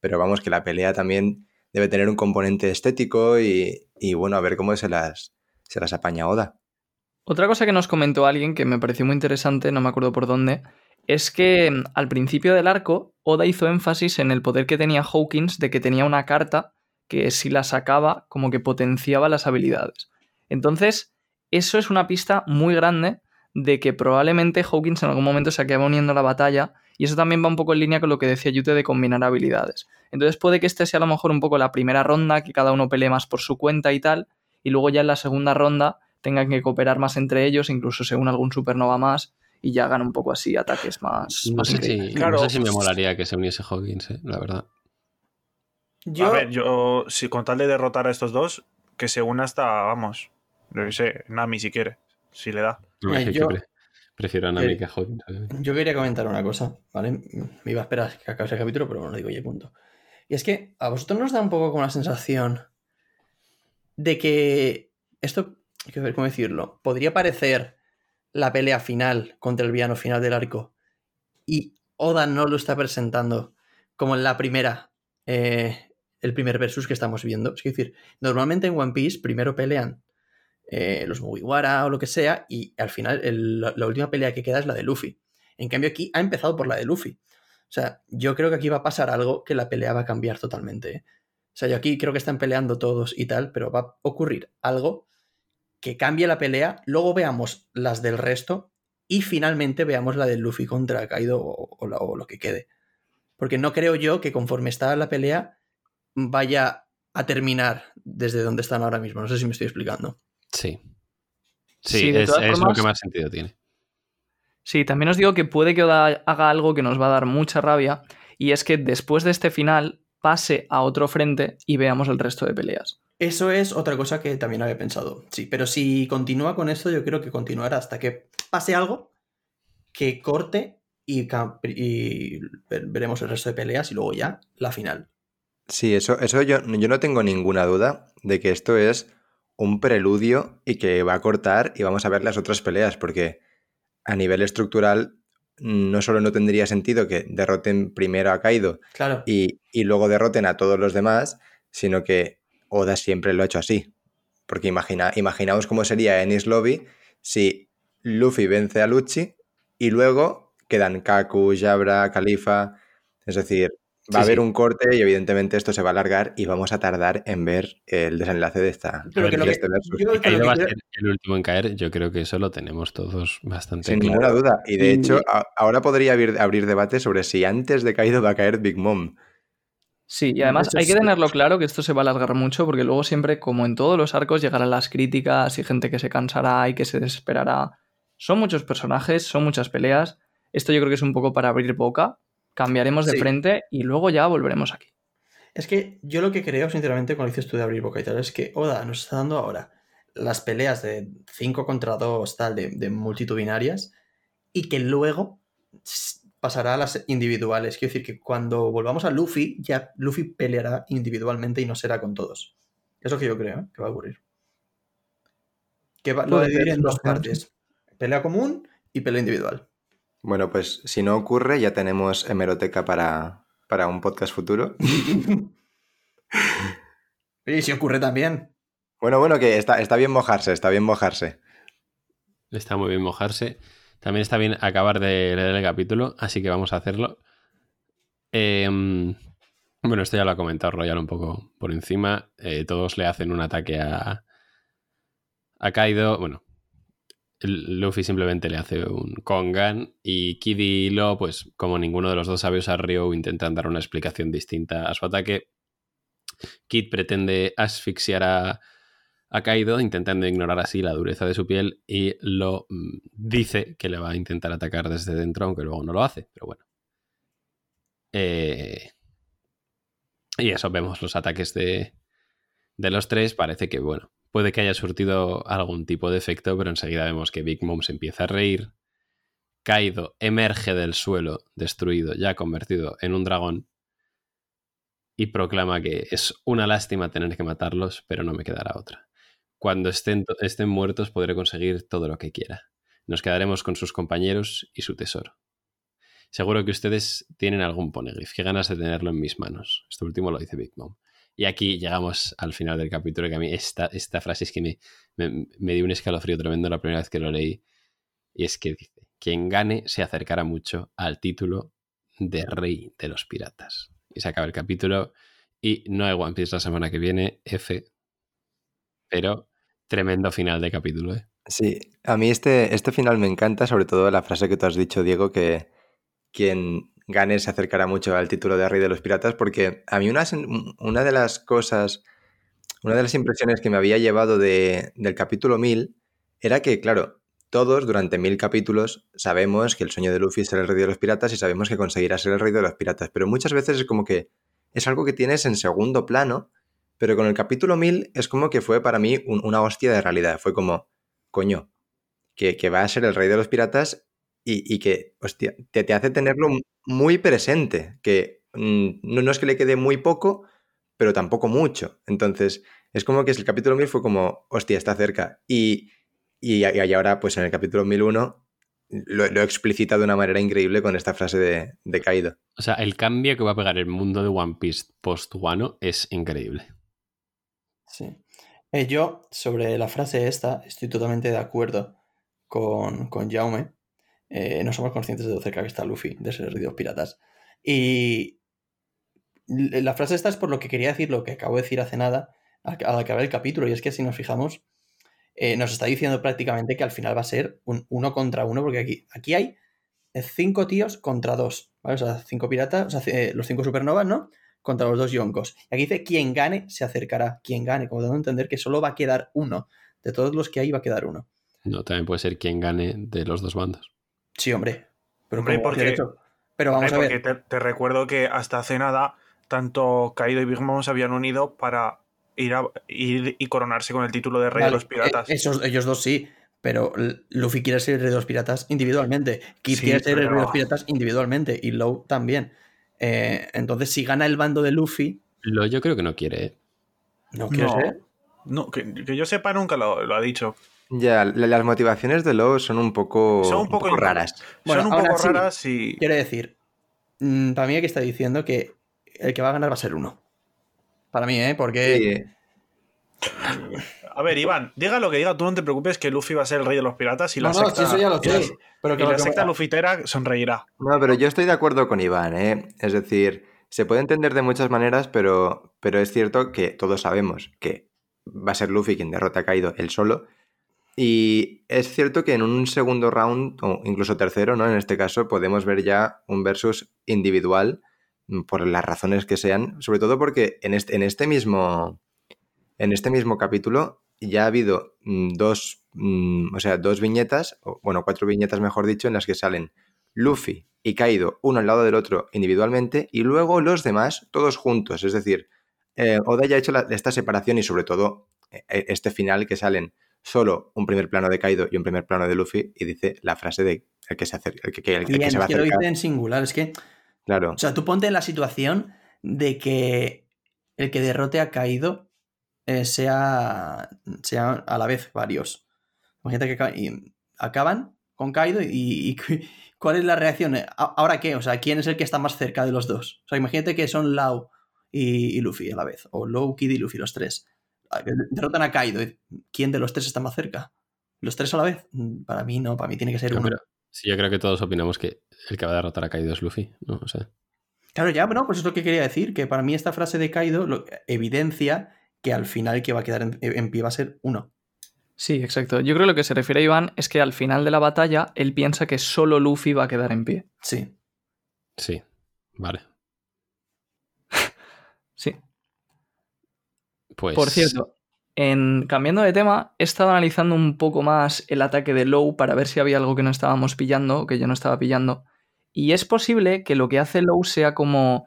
Speaker 3: pero vamos, que la pelea también debe tener un componente estético y, y bueno, a ver cómo se las, se las apaña Oda.
Speaker 6: Otra cosa que nos comentó alguien que me pareció muy interesante, no me acuerdo por dónde, es que mm, al principio del arco, Oda hizo énfasis en el poder que tenía Hawkins de que tenía una carta que si la sacaba, como que potenciaba las habilidades. Entonces, eso es una pista muy grande de que probablemente Hawkins en algún momento se acabe uniendo a la batalla, y eso también va un poco en línea con lo que decía Yute de combinar habilidades. Entonces puede que este sea a lo mejor un poco la primera ronda, que cada uno pelee más por su cuenta y tal, y luego ya en la segunda ronda tengan que cooperar más entre ellos, incluso según algún supernova más, y ya hagan un poco así ataques más,
Speaker 2: No
Speaker 6: más
Speaker 2: sé,
Speaker 6: increíbles.
Speaker 2: si,
Speaker 5: Claro.
Speaker 2: no sé si me molaría que se uniese Hawkins, eh, la verdad.
Speaker 4: Yo,
Speaker 5: A ver, yo, si con tal de derrotar a estos dos, que se una hasta, vamos, yo qué sé, Nami si quiere, si le da.
Speaker 2: No, es que
Speaker 4: yo-
Speaker 2: prefiero a Nami
Speaker 4: eh,
Speaker 2: que a Hawkins. eh.
Speaker 4: yo quería comentar una cosa, ¿vale? Me iba a esperar a que acabe el capítulo, pero bueno, digo, oye, punto. Y es que a vosotros nos da un poco como la sensación de que esto, hay que ver cómo decirlo, podría parecer la pelea final contra el villano final del arco y Oda no lo está presentando como en la primera, eh, el primer versus que estamos viendo. Es decir, normalmente en One Piece primero pelean eh, los Mugiwara o lo que sea y al final la, última pelea que queda es la de Luffy. En cambio aquí ha empezado por la de Luffy. O sea, yo creo que aquí va a pasar algo que la pelea va a cambiar totalmente. ¿eh? O sea, yo aquí creo que están peleando todos y tal, pero va a ocurrir algo que cambie la pelea, luego veamos las del resto y finalmente veamos la de Luffy contra Kaido o, o lo que quede. Porque no creo yo que conforme está la pelea vaya a terminar desde donde están ahora mismo. No sé si me estoy explicando.
Speaker 2: Sí. Sí, es, lo que más sentido tiene.
Speaker 6: Sí, también os digo que puede que Oda haga algo que nos va a dar mucha rabia, y es que después de este final pase a otro frente y veamos el resto de peleas.
Speaker 4: Eso es otra cosa que también había pensado. Sí, pero si continúa con esto, yo creo que continuará hasta que pase algo que corte y, y ver- veremos el resto de peleas y luego ya la final.
Speaker 3: Sí, eso, eso yo, yo no tengo ninguna duda de que esto es un preludio y que va a cortar y vamos a ver las otras peleas, porque a nivel estructural no solo no tendría sentido que derroten primero a Kaido
Speaker 4: Claro.
Speaker 3: y, y luego derroten a todos los demás, sino que Oda siempre lo ha hecho así. Porque imagina, imaginaos cómo sería Ennis Lobby si Luffy vence a Lucci y luego quedan Kaku, Jabra, Califa. Es decir, va a haber
Speaker 2: sí.
Speaker 3: un corte y evidentemente esto se va a alargar y vamos a tardar en ver el desenlace de esta
Speaker 4: Pero
Speaker 2: A
Speaker 4: que
Speaker 2: ver,
Speaker 4: lo
Speaker 3: de
Speaker 4: que,
Speaker 3: este versus.
Speaker 4: yo
Speaker 2: Que
Speaker 4: que lo
Speaker 2: Kaido
Speaker 4: que
Speaker 2: va a
Speaker 4: quiero-
Speaker 2: ser el último en caer, yo creo que eso lo tenemos todos bastante
Speaker 3: Sin
Speaker 2: claro.
Speaker 3: ninguna duda. Y de hecho, a- ahora podría abrir, abrir debate sobre si antes de Kaido va a caer Big Mom.
Speaker 6: Sí, y además hay que tenerlo claro que esto se va a alargar mucho porque luego siempre, como en todos los arcos, llegarán las críticas y gente que se cansará y que se desesperará. Son muchos personajes, son muchas peleas. Esto yo creo que es un poco para abrir boca. Cambiaremos de
Speaker 4: Sí.
Speaker 6: frente y luego ya volveremos aquí.
Speaker 4: Es que yo lo que creo, sinceramente, cuando dices tú de abrir boca y tal, es que Oda nos está dando ahora las peleas de 5 contra 2, tal, de, de multitudinarias, y que luego pasará a las individuales. Quiero decir que cuando volvamos a Luffy, ya Luffy peleará individualmente y no será con todos. Es lo que yo creo ¿eh? que va a ocurrir. Que va, lo dividir en dos partes. Pelea común y pelea individual.
Speaker 3: Bueno, pues si no ocurre, ya tenemos hemeroteca para, para un podcast futuro. *laughs*
Speaker 4: y si ocurre también.
Speaker 3: Bueno, bueno, que está, está bien mojarse, está bien mojarse.
Speaker 2: Está muy bien mojarse. También está bien acabar de leer el capítulo, así que vamos a hacerlo. Em, bueno, esto ya lo ha comentado Royal un poco por encima. Eh, todos le hacen un ataque a, a Kaido. Bueno, Luffy simplemente le hace un Kongan y Kid y Lo, pues como ninguno de los dos sabios a Ryo, intentan dar una explicación distinta a su ataque. Kid pretende asfixiar a, a Kaido, intentando ignorar así la dureza de su piel y lo mm, dice que le va a intentar atacar desde dentro, aunque luego no lo hace, pero bueno. Eh, y eso, vemos los ataques de, de los tres, parece que, bueno, puede que haya surtido algún tipo de efecto, pero enseguida vemos que Big Mom se empieza a reír, Kaido emerge del suelo, destruido, ya convertido en un dragón, y proclama que es una lástima tener que matarlos, pero no me quedará otra. Cuando estén, estén muertos podré conseguir todo lo que quiera. Nos quedaremos con sus compañeros y su tesoro. Seguro que ustedes tienen algún poneglyph. Qué ganas de tenerlo en mis manos. Esto último lo dice Big Mom. Y aquí llegamos al final del capítulo, que a mí esta, esta frase es que me, me, dio un escalofrío tremendo la primera vez que lo leí. Y es que dice, quien gane se acercará mucho al título de rey de los piratas. Y se acaba el capítulo y no hay One Piece la semana que viene, F. Pero tremendo final de capítulo, ¿eh?
Speaker 3: Sí, a mí este, este final me encanta, sobre todo la frase que tú has dicho, Diego, que quien gane se acercará mucho al título de Rey de los Piratas, porque a mí una, de las cosas, una de las impresiones que me había llevado de- del capítulo 1000 era que, claro, todos durante mil capítulos sabemos que el sueño de Luffy es ser el Rey de los Piratas y sabemos que conseguirá ser el Rey de los Piratas, pero muchas veces es como que es algo que tienes en segundo plano, pero con el capítulo 1000 es como que fue para mí un- una hostia de realidad, fue como coño, que va a ser el rey de los piratas y, y que, hostia, te, te hace tenerlo muy presente, que mm, no, no es que le quede muy poco, pero tampoco mucho. Entonces, es como que el capítulo 1000 fue como, hostia, está cerca. Y, y, y ahora, pues en el capítulo 1001, lo, lo explicita de una manera increíble con esta frase de, de Kaido.
Speaker 2: O sea, el cambio que va a pegar el mundo de One Piece post-Wano es increíble.
Speaker 4: Sí. Eh, yo, sobre la frase esta, estoy totalmente de acuerdo con, con Jaume. Eh, no somos conscientes de lo cerca que está Luffy de ser los piratas. Y la frase esta es por lo que quería decir lo que acabo de decir hace nada al acabar el capítulo. Y es que si nos fijamos, eh, nos está diciendo prácticamente que al final va a ser un uno contra uno, porque aquí, aquí hay eh, cinco tíos contra dos, ¿vale? O sea, cinco piratas, o sea, los cinco supernovas, ¿no? Contra los dos yonkos. Y aquí dice, quien gane se acercará, quien gane, como dando a entender que solo va a quedar uno. De todos los que hay va a quedar uno.
Speaker 2: No, también puede ser quien gane de los dos bandos.
Speaker 4: Sí, hombre. Pero,
Speaker 5: Hombre, porque-
Speaker 4: derecho. Pero vamos
Speaker 5: Hombre,
Speaker 4: a ver.
Speaker 5: porque te, te recuerdo que hasta hace nada, tanto Kaido y Big Mom se habían unido para ir, a- ir y coronarse con el título de Rey
Speaker 4: Vale,
Speaker 5: de los Piratas.
Speaker 4: eh, esos, ellos dos sí. Pero Luffy quiere ser el rey de los piratas individualmente. Kid
Speaker 5: Sí,
Speaker 4: quiere ser el rey de los piratas individualmente. Y Low también. Eh, entonces, si gana el bando de Luffy,
Speaker 2: Lo yo creo que no quiere. ¿eh?
Speaker 4: no quiere
Speaker 5: No.
Speaker 4: ser.
Speaker 5: No, que, que yo sepa nunca lo, lo ha dicho.
Speaker 3: Ya, la- las motivaciones de Lowe son un poco,
Speaker 5: Son un
Speaker 3: un
Speaker 5: poco
Speaker 3: raras.
Speaker 4: Bueno,
Speaker 5: Son un poco
Speaker 4: así,
Speaker 5: raras y.
Speaker 4: Quiero decir, mm, para mí aquí está diciendo que el que va a ganar va a ser uno. Para mí, ¿eh? Porque
Speaker 3: Sí,
Speaker 5: A ver, Iván, diga lo que diga, tú no te preocupes que Luffy va a ser el rey de los piratas y la
Speaker 4: no, no,
Speaker 5: secta,
Speaker 4: si eso ya lo. Pero
Speaker 5: y
Speaker 4: que
Speaker 5: la secta lufitera sonreirá.
Speaker 3: No, pero yo estoy de acuerdo con Iván, ¿eh? Es decir, se puede entender de muchas maneras, pero, pero es cierto que todos sabemos que va a ser Luffy quien derrote a Kaido él solo. Y es cierto que en un segundo round, o incluso tercero, ¿no? En este caso, podemos ver ya un versus individual, mm, por las razones que sean, sobre todo porque en este, en este mismo. En este mismo capítulo ya ha habido mm, dos. mm, o sea, dos viñetas, bueno, cuatro viñetas, mejor dicho, en las que salen Luffy y Kaido uno al lado del otro individualmente y luego los demás todos juntos. Es decir, eh, Oda ya ha hecho esta separación y sobre todo eh, este final que salen solo un primer plano de Kaido y un primer plano de Luffy y dice la frase de el que se, acer- el que, el se va a
Speaker 4: es que lo
Speaker 3: acercar.
Speaker 4: dice en singular. Es que,
Speaker 3: Claro,
Speaker 4: o sea, tú ponte en la situación de que el que derrote a Kaido eh, sea, sea a la vez varios. Imagínate que aca- y acaban con Kaido y, y *laughs* ¿cuál es la reacción? Eh, ¿a- ¿Ahora qué? O sea, ¿quién es el que está más cerca de los dos? O sea, imagínate que son Lau y, y Luffy a la vez. O Lau, Kid y Luffy, los tres. Ah, Derrotan a Kaido. ¿Quién de los tres está más cerca? ¿Los tres a la vez? Mm, Para mí no, para mí tiene que ser
Speaker 2: No,
Speaker 4: uno.
Speaker 2: pero sí, yo creo que todos opinamos que el que va a derrotar a Kaido es Luffy, ¿no? O sea,
Speaker 4: Claro, ya, bueno, pues es lo que quería decir, que para mí esta frase de Kaido lo- evidencia que al final el que va a quedar en, en pie va a ser uno.
Speaker 6: Sí, exacto. Yo creo que lo que se refiere Iván es que al final de la batalla él piensa que solo Luffy va a quedar en pie.
Speaker 4: Sí.
Speaker 2: sí, vale.
Speaker 6: Sí.
Speaker 2: Pues.
Speaker 6: Por cierto, en, cambiando de tema, he estado analizando un poco más el ataque de Low para ver si había algo que no estábamos pillando que yo no estaba pillando. Y es posible que lo que hace Low sea como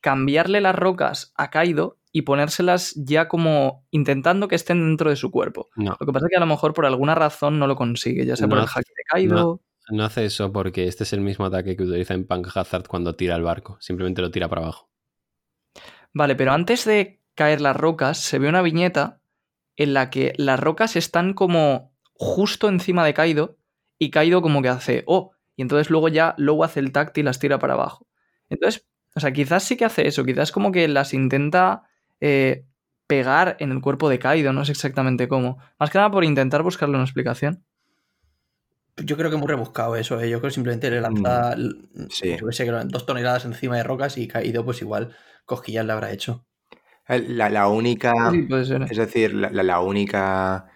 Speaker 6: cambiarle las rocas a Kaido y ponérselas ya como intentando que estén dentro de su cuerpo.
Speaker 2: No,
Speaker 6: Lo que pasa es que a lo mejor por alguna razón no lo consigue, ya sea por
Speaker 2: No
Speaker 6: el
Speaker 2: hace-
Speaker 6: hack de Kaido.
Speaker 2: no hace eso porque este es el mismo ataque que utiliza en Punk Hazard cuando tira el barco. Simplemente lo tira para abajo.
Speaker 6: Vale, pero antes de caer las rocas, se ve una viñeta en la que las rocas están como justo encima de Kaido y Kaido como que hace, oh, y entonces luego ya Low hace el tacto y las tira para abajo. Entonces, o sea, quizás sí que hace eso, quizás como que las intenta eh, pegar en el cuerpo de Kaido, no sé exactamente cómo. Más que nada por intentar buscarle una explicación.
Speaker 4: Yo creo que es muy rebuscado eso, ¿eh? yo creo que simplemente le lanza
Speaker 3: sí.
Speaker 4: yo sé, eran dos toneladas encima de rocas y Kaido pues igual cosquillas le habrá hecho.
Speaker 3: La, la única...
Speaker 6: Sí, puede ser.
Speaker 3: Es decir, la, la- la única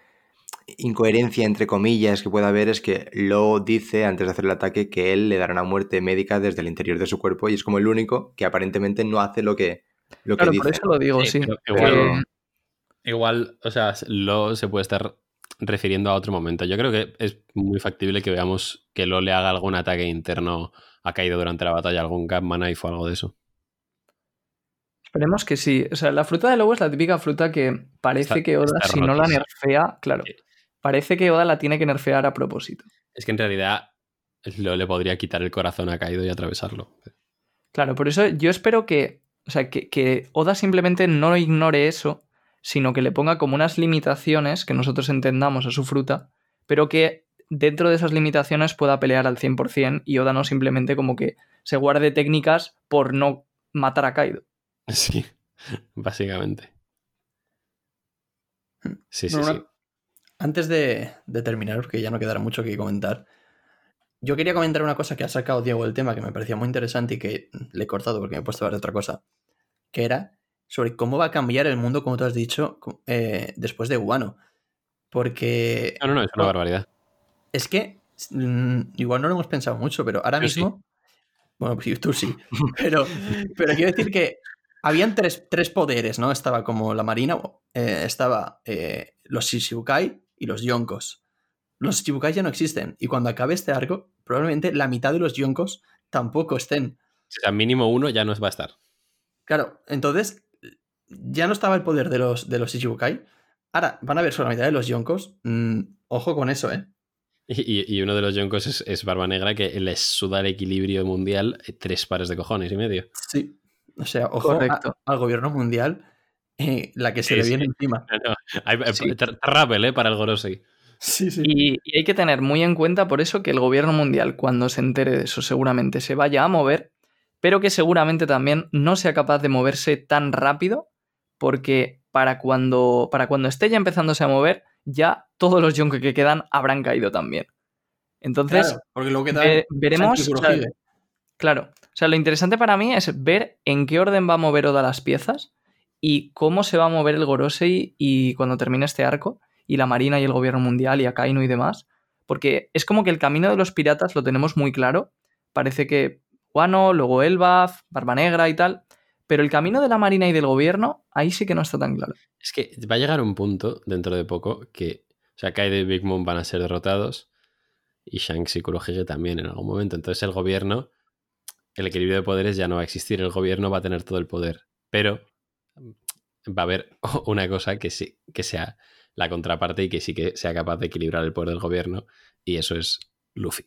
Speaker 3: incoherencia, entre comillas, que puede haber es que Lo dice antes de hacer el ataque que él le dará una muerte médica desde el interior de su cuerpo y es como el único que aparentemente no hace lo que, lo que
Speaker 6: Claro,
Speaker 3: dice.
Speaker 6: por eso lo digo, sí.
Speaker 2: Pero- igual, igual, o sea, lo se puede estar refiriendo a otro momento. Yo creo que es muy factible que veamos que Lo le haga algún ataque interno a Kaido durante la batalla, algún Gatman Knife o algo de eso.
Speaker 6: Esperemos que sí. O sea, la fruta de lobo es la típica fruta que parece
Speaker 2: Está-
Speaker 6: que Oda, si no la nerfea, claro, parece que Oda la tiene que nerfear a propósito.
Speaker 2: Es que en realidad Lo le podría quitar el corazón a Kaido y atravesarlo.
Speaker 6: Claro, por eso yo espero que, o sea, que, que Oda simplemente no ignore eso, sino que le ponga como unas limitaciones que nosotros entendamos a su fruta, pero que dentro de esas limitaciones pueda pelear al 100% y Oda no simplemente como que se guarde técnicas por no matar a Kaido. *laughs*
Speaker 2: Sí, básicamente. Sí, sí,
Speaker 4: Bueno,
Speaker 2: sí.
Speaker 4: una- Antes de, de terminar, porque ya no quedará mucho que comentar, yo quería comentar una cosa que ha sacado Diego del tema que me parecía muy interesante y que le he cortado porque me he puesto a ver otra cosa, que era sobre cómo va a cambiar el mundo, como tú has dicho, eh, después de Guano. Porque
Speaker 2: No, no, no, es una barbaridad.
Speaker 4: es que mm, igual no lo hemos pensado mucho, pero ahora
Speaker 2: Yo sí.
Speaker 4: mismo. Bueno, pues tú sí. *laughs* Pero, pero quiero decir que habían tres, tres poderes, ¿no? Estaba como la marina, eh, estaba eh, los Shichibukai y los Yonkos. Los Shichibukai ya no existen. Y cuando acabe este arco, probablemente la mitad de los Yonkos tampoco estén.
Speaker 2: O sea, mínimo uno ya no va a estar.
Speaker 4: Claro, entonces ya no estaba el poder de los, de los Shichibukai. Ahora van a ver solo la mitad de los Yonkos. Mm, ojo con eso, ¿eh?
Speaker 2: Y, y- y uno de los Yonkos es, es Barba Negra que les suda el equilibrio mundial eh, tres pares de cojones y medio.
Speaker 4: Sí. O sea, ojo a- al gobierno mundial, eh, la que se
Speaker 2: Sí,
Speaker 4: le
Speaker 2: sí.
Speaker 4: viene encima. *laughs*
Speaker 2: No, hay-
Speaker 6: Sí.
Speaker 2: ¿eh? Para el Gorosei.
Speaker 4: Sí, sí.
Speaker 6: Y, y hay que tener muy en cuenta por eso que el gobierno mundial, cuando se entere de eso, seguramente se vaya a mover, pero que seguramente también no sea capaz de moverse tan rápido, porque para cuando, para cuando esté ya empezándose a mover, ya todos los Yonko que quedan habrán caído también. Entonces,
Speaker 4: Claro, porque luego que tal.
Speaker 6: ve- veremos. Claro. O sea, lo interesante para mí es ver en qué orden va a mover Oda las piezas y cómo se va a mover el Gorosei y cuando termine este arco, y la Marina y el Gobierno Mundial y Akainu y demás. Porque es como que el camino de los piratas lo tenemos muy claro. Parece que Wano, luego Elbaf, Barba Negra y tal. Pero el camino de la Marina y del Gobierno, ahí sí que no está tan claro.
Speaker 2: Es que va a llegar un punto dentro de poco que, o sea, Kaido y Big Mom van a ser derrotados y Shanks y Kurohige también en algún momento. Entonces el gobierno, el equilibrio de poderes ya no va a existir. El gobierno va a tener todo el poder, pero va a haber *laughs* una cosa que sí, que sea la contraparte y que sí que sea capaz de equilibrar el poder del gobierno y eso es Luffy.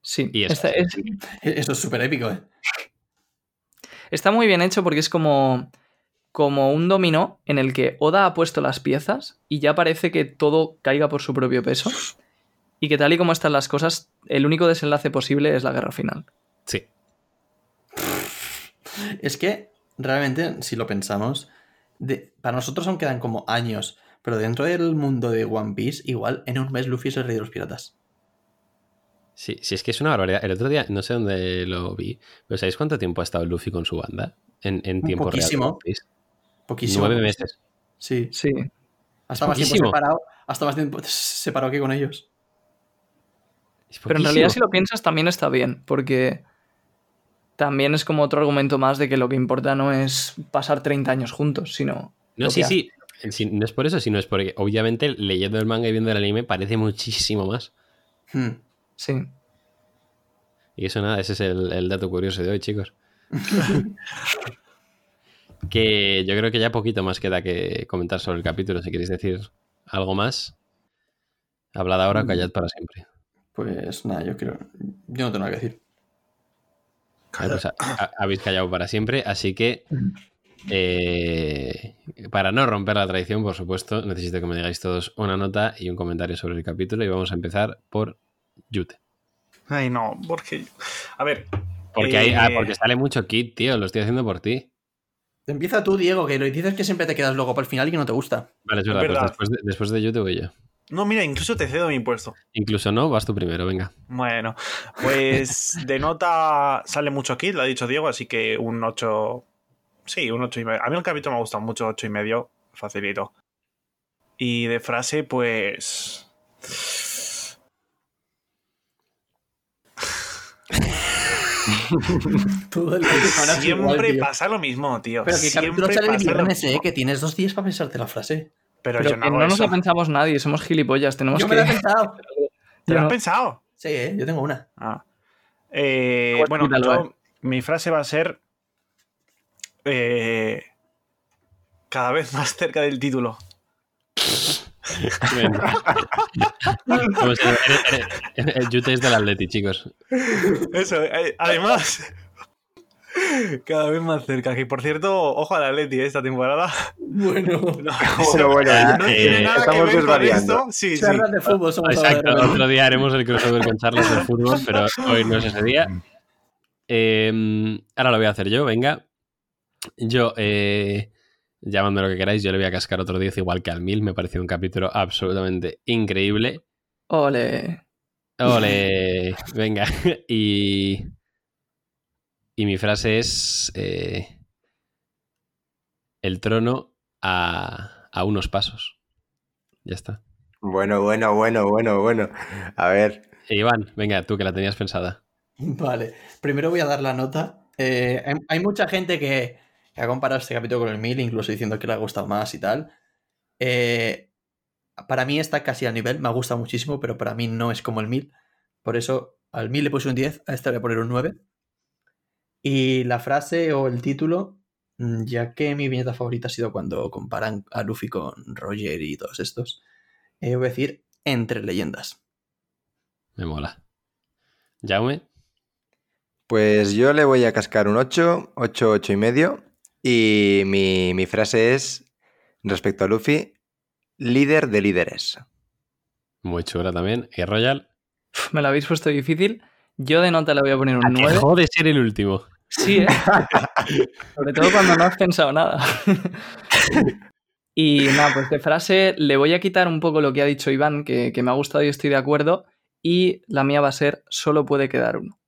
Speaker 6: Sí,
Speaker 2: Y eso es- *laughs*
Speaker 4: Eso es súper épico, ¿eh?
Speaker 6: está muy bien hecho porque es como, como un dominó en el que Oda ha puesto las piezas y ya parece que todo caiga por su propio peso. Y que tal y como están las cosas, el único desenlace posible es la guerra final.
Speaker 2: Sí,
Speaker 4: Es que realmente, si lo pensamos, de- para nosotros aún quedan como años, pero dentro del mundo de One Piece, igual en un mes Luffy es el rey de los piratas.
Speaker 2: sí, sí, es que es una barbaridad. El otro día, no sé dónde lo vi, pero ¿sabéis cuánto tiempo ha estado Luffy con su banda? En, en tiempo real.
Speaker 4: Poquísimo.
Speaker 2: One Piece?
Speaker 4: Poquísimo.
Speaker 2: Nueve meses.
Speaker 4: Sí.
Speaker 6: Sí.
Speaker 4: Hasta más tiempo separado. Hasta más tiempo separado que con ellos.
Speaker 6: Pero en realidad, si lo piensas, también está bien, porque también es como otro argumento más de que lo que importa no es pasar 30 años juntos, sino.
Speaker 2: No, sí, sí. Sí, No es por eso, sino es porque obviamente leyendo el manga y viendo el anime parece muchísimo más.
Speaker 4: Hmm.
Speaker 6: Sí.
Speaker 2: Y eso nada, ese es el, el dato curioso de hoy, chicos. *laughs* que yo creo que ya poquito más queda que comentar sobre el capítulo. Si queréis decir algo más, hablad ahora o callad para siempre.
Speaker 4: Pues nada, yo creo. Yo no tengo nada que decir.
Speaker 2: Pues *clears throat* habéis callado para siempre, así que eh, para no romper la tradición, por supuesto, necesito que me digáis todos una nota y un comentario sobre el capítulo y vamos a empezar por Yute.
Speaker 5: Ay, no, porque. A ver.
Speaker 2: Porque, hay, ah,
Speaker 5: eh,
Speaker 2: porque sale mucho kit, tío, lo estoy haciendo por ti.
Speaker 4: Empieza tú, Diego, que lo dices que siempre te quedas luego para el final y que no te gusta.
Speaker 2: Vale, es verdad,
Speaker 5: Es
Speaker 2: pues después de, después de Yute voy yo.
Speaker 5: No, mira, incluso te cedo mi puesto.
Speaker 2: Incluso no, vas tú primero, venga.
Speaker 5: Bueno, pues *laughs* de nota sale mucho kit, lo ha dicho Diego, así que un 8. Sí, un 8 y medio. A mí el capítulo me ha gustado mucho, 8 y medio, facilito. Y de frase, pues. *laughs*
Speaker 4: Todo el semana es igual,
Speaker 5: Siempre pasa lo mismo, tío.
Speaker 4: Pero que
Speaker 5: Siempre
Speaker 4: capítulo sale el
Speaker 5: pasa lo
Speaker 4: viernes,
Speaker 5: mismo.
Speaker 4: eh, que tienes dos días para pensarte la frase.
Speaker 5: Pero,
Speaker 6: Pero
Speaker 5: yo no hago
Speaker 6: no nos
Speaker 5: eso.
Speaker 6: lo pensamos nadie, somos gilipollas, tenemos
Speaker 4: Yo
Speaker 6: que...
Speaker 4: me lo he pensado.
Speaker 5: ¿Te
Speaker 6: Yo
Speaker 5: lo has pensado?
Speaker 4: Sí, eh, yo tengo una.
Speaker 5: Ah. Eh,
Speaker 6: Pues
Speaker 5: bueno, yo- mi frase va a ser. eh, cada vez más cerca del título.
Speaker 2: Eres- eres- el Yute es del Atleti, chicos.
Speaker 5: Eso, eh, además. Cada vez más cerca. Que por cierto, ojo al Atleti eh, esta temporada.
Speaker 4: Bueno. *laughs* *laughs*
Speaker 5: No,
Speaker 3: Bueno, bueno,
Speaker 2: Ah,
Speaker 5: no
Speaker 2: eh,
Speaker 5: tiene nada
Speaker 3: estamos
Speaker 5: que ver con esto. Sí, sí.
Speaker 4: Charlas de fútbol
Speaker 2: Exacto,
Speaker 4: ¿verdad?
Speaker 2: otro día haremos el crossover con charlas del fútbol, pero hoy no es ese día. Eh, ahora lo voy a hacer yo, venga. Yo, eh, llamadme lo que queráis, yo le voy a cascar otro 10 igual que al 1000. Me pareció un capítulo absolutamente increíble.
Speaker 6: Ole.
Speaker 2: Ole, venga. *laughs* Y, y mi frase es eh, el trono a, a unos pasos. Ya está.
Speaker 3: Bueno, bueno, bueno, bueno, bueno. A ver,
Speaker 2: E Iván, venga, tú que la tenías pensada.
Speaker 4: Vale, primero voy a dar la nota. Eh, hay, hay mucha gente que, que ha comparado este capítulo con el 1000, incluso diciendo que le ha gustado más y tal. Eh, para mí está casi al nivel, me ha gustado muchísimo, pero para mí no es como el 1000. Por eso al 1000 le puse un 10, a este le voy a poner un 9. Y la frase o el título, mm, ya que mi viñeta favorita ha sido cuando comparan a Luffy con Roger y todos estos, eh, voy a decir entre leyendas.
Speaker 2: Me mola. Jaume,
Speaker 3: pues yo le voy a cascar un 8, 8, 8 y medio. Y mi, mi frase es, respecto a Luffy, líder de líderes.
Speaker 2: Muy chula también. ¿Y Royal?
Speaker 6: Me lo habéis puesto difícil. Yo de nota le voy a poner un
Speaker 2: ¿A que
Speaker 6: 9.
Speaker 2: jode ser el último.
Speaker 6: Sí, ¿eh? *laughs* Sobre todo cuando no has pensado nada. y nada, pues de frase le voy a quitar un poco lo que ha dicho Iván, que, que me ha gustado y estoy de acuerdo. Y la mía va a ser, solo puede quedar uno.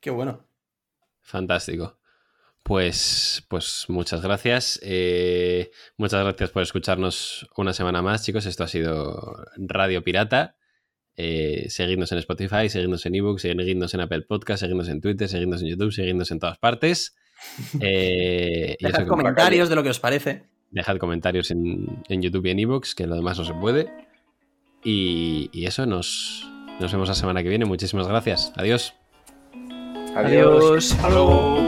Speaker 4: Qué bueno.
Speaker 2: Fantástico. Pues, pues muchas gracias. Eh, muchas gracias por escucharnos una semana más, chicos. Esto ha sido Radio Pirata. Eh, seguidnos en Spotify, seguidnos en ebook, seguidnos en Apple Podcast, seguidnos en Twitter, seguidnos en YouTube, seguidnos en todas partes. *laughs* Eh,
Speaker 4: Dejad comentarios de lo que os parece.
Speaker 2: Dejad comentarios en, en YouTube y en ebooks, que lo demás no se puede. Y, y eso, nos, nos vemos la semana que viene. Muchísimas gracias. Adiós.
Speaker 6: Adiós.
Speaker 5: Hasta luego.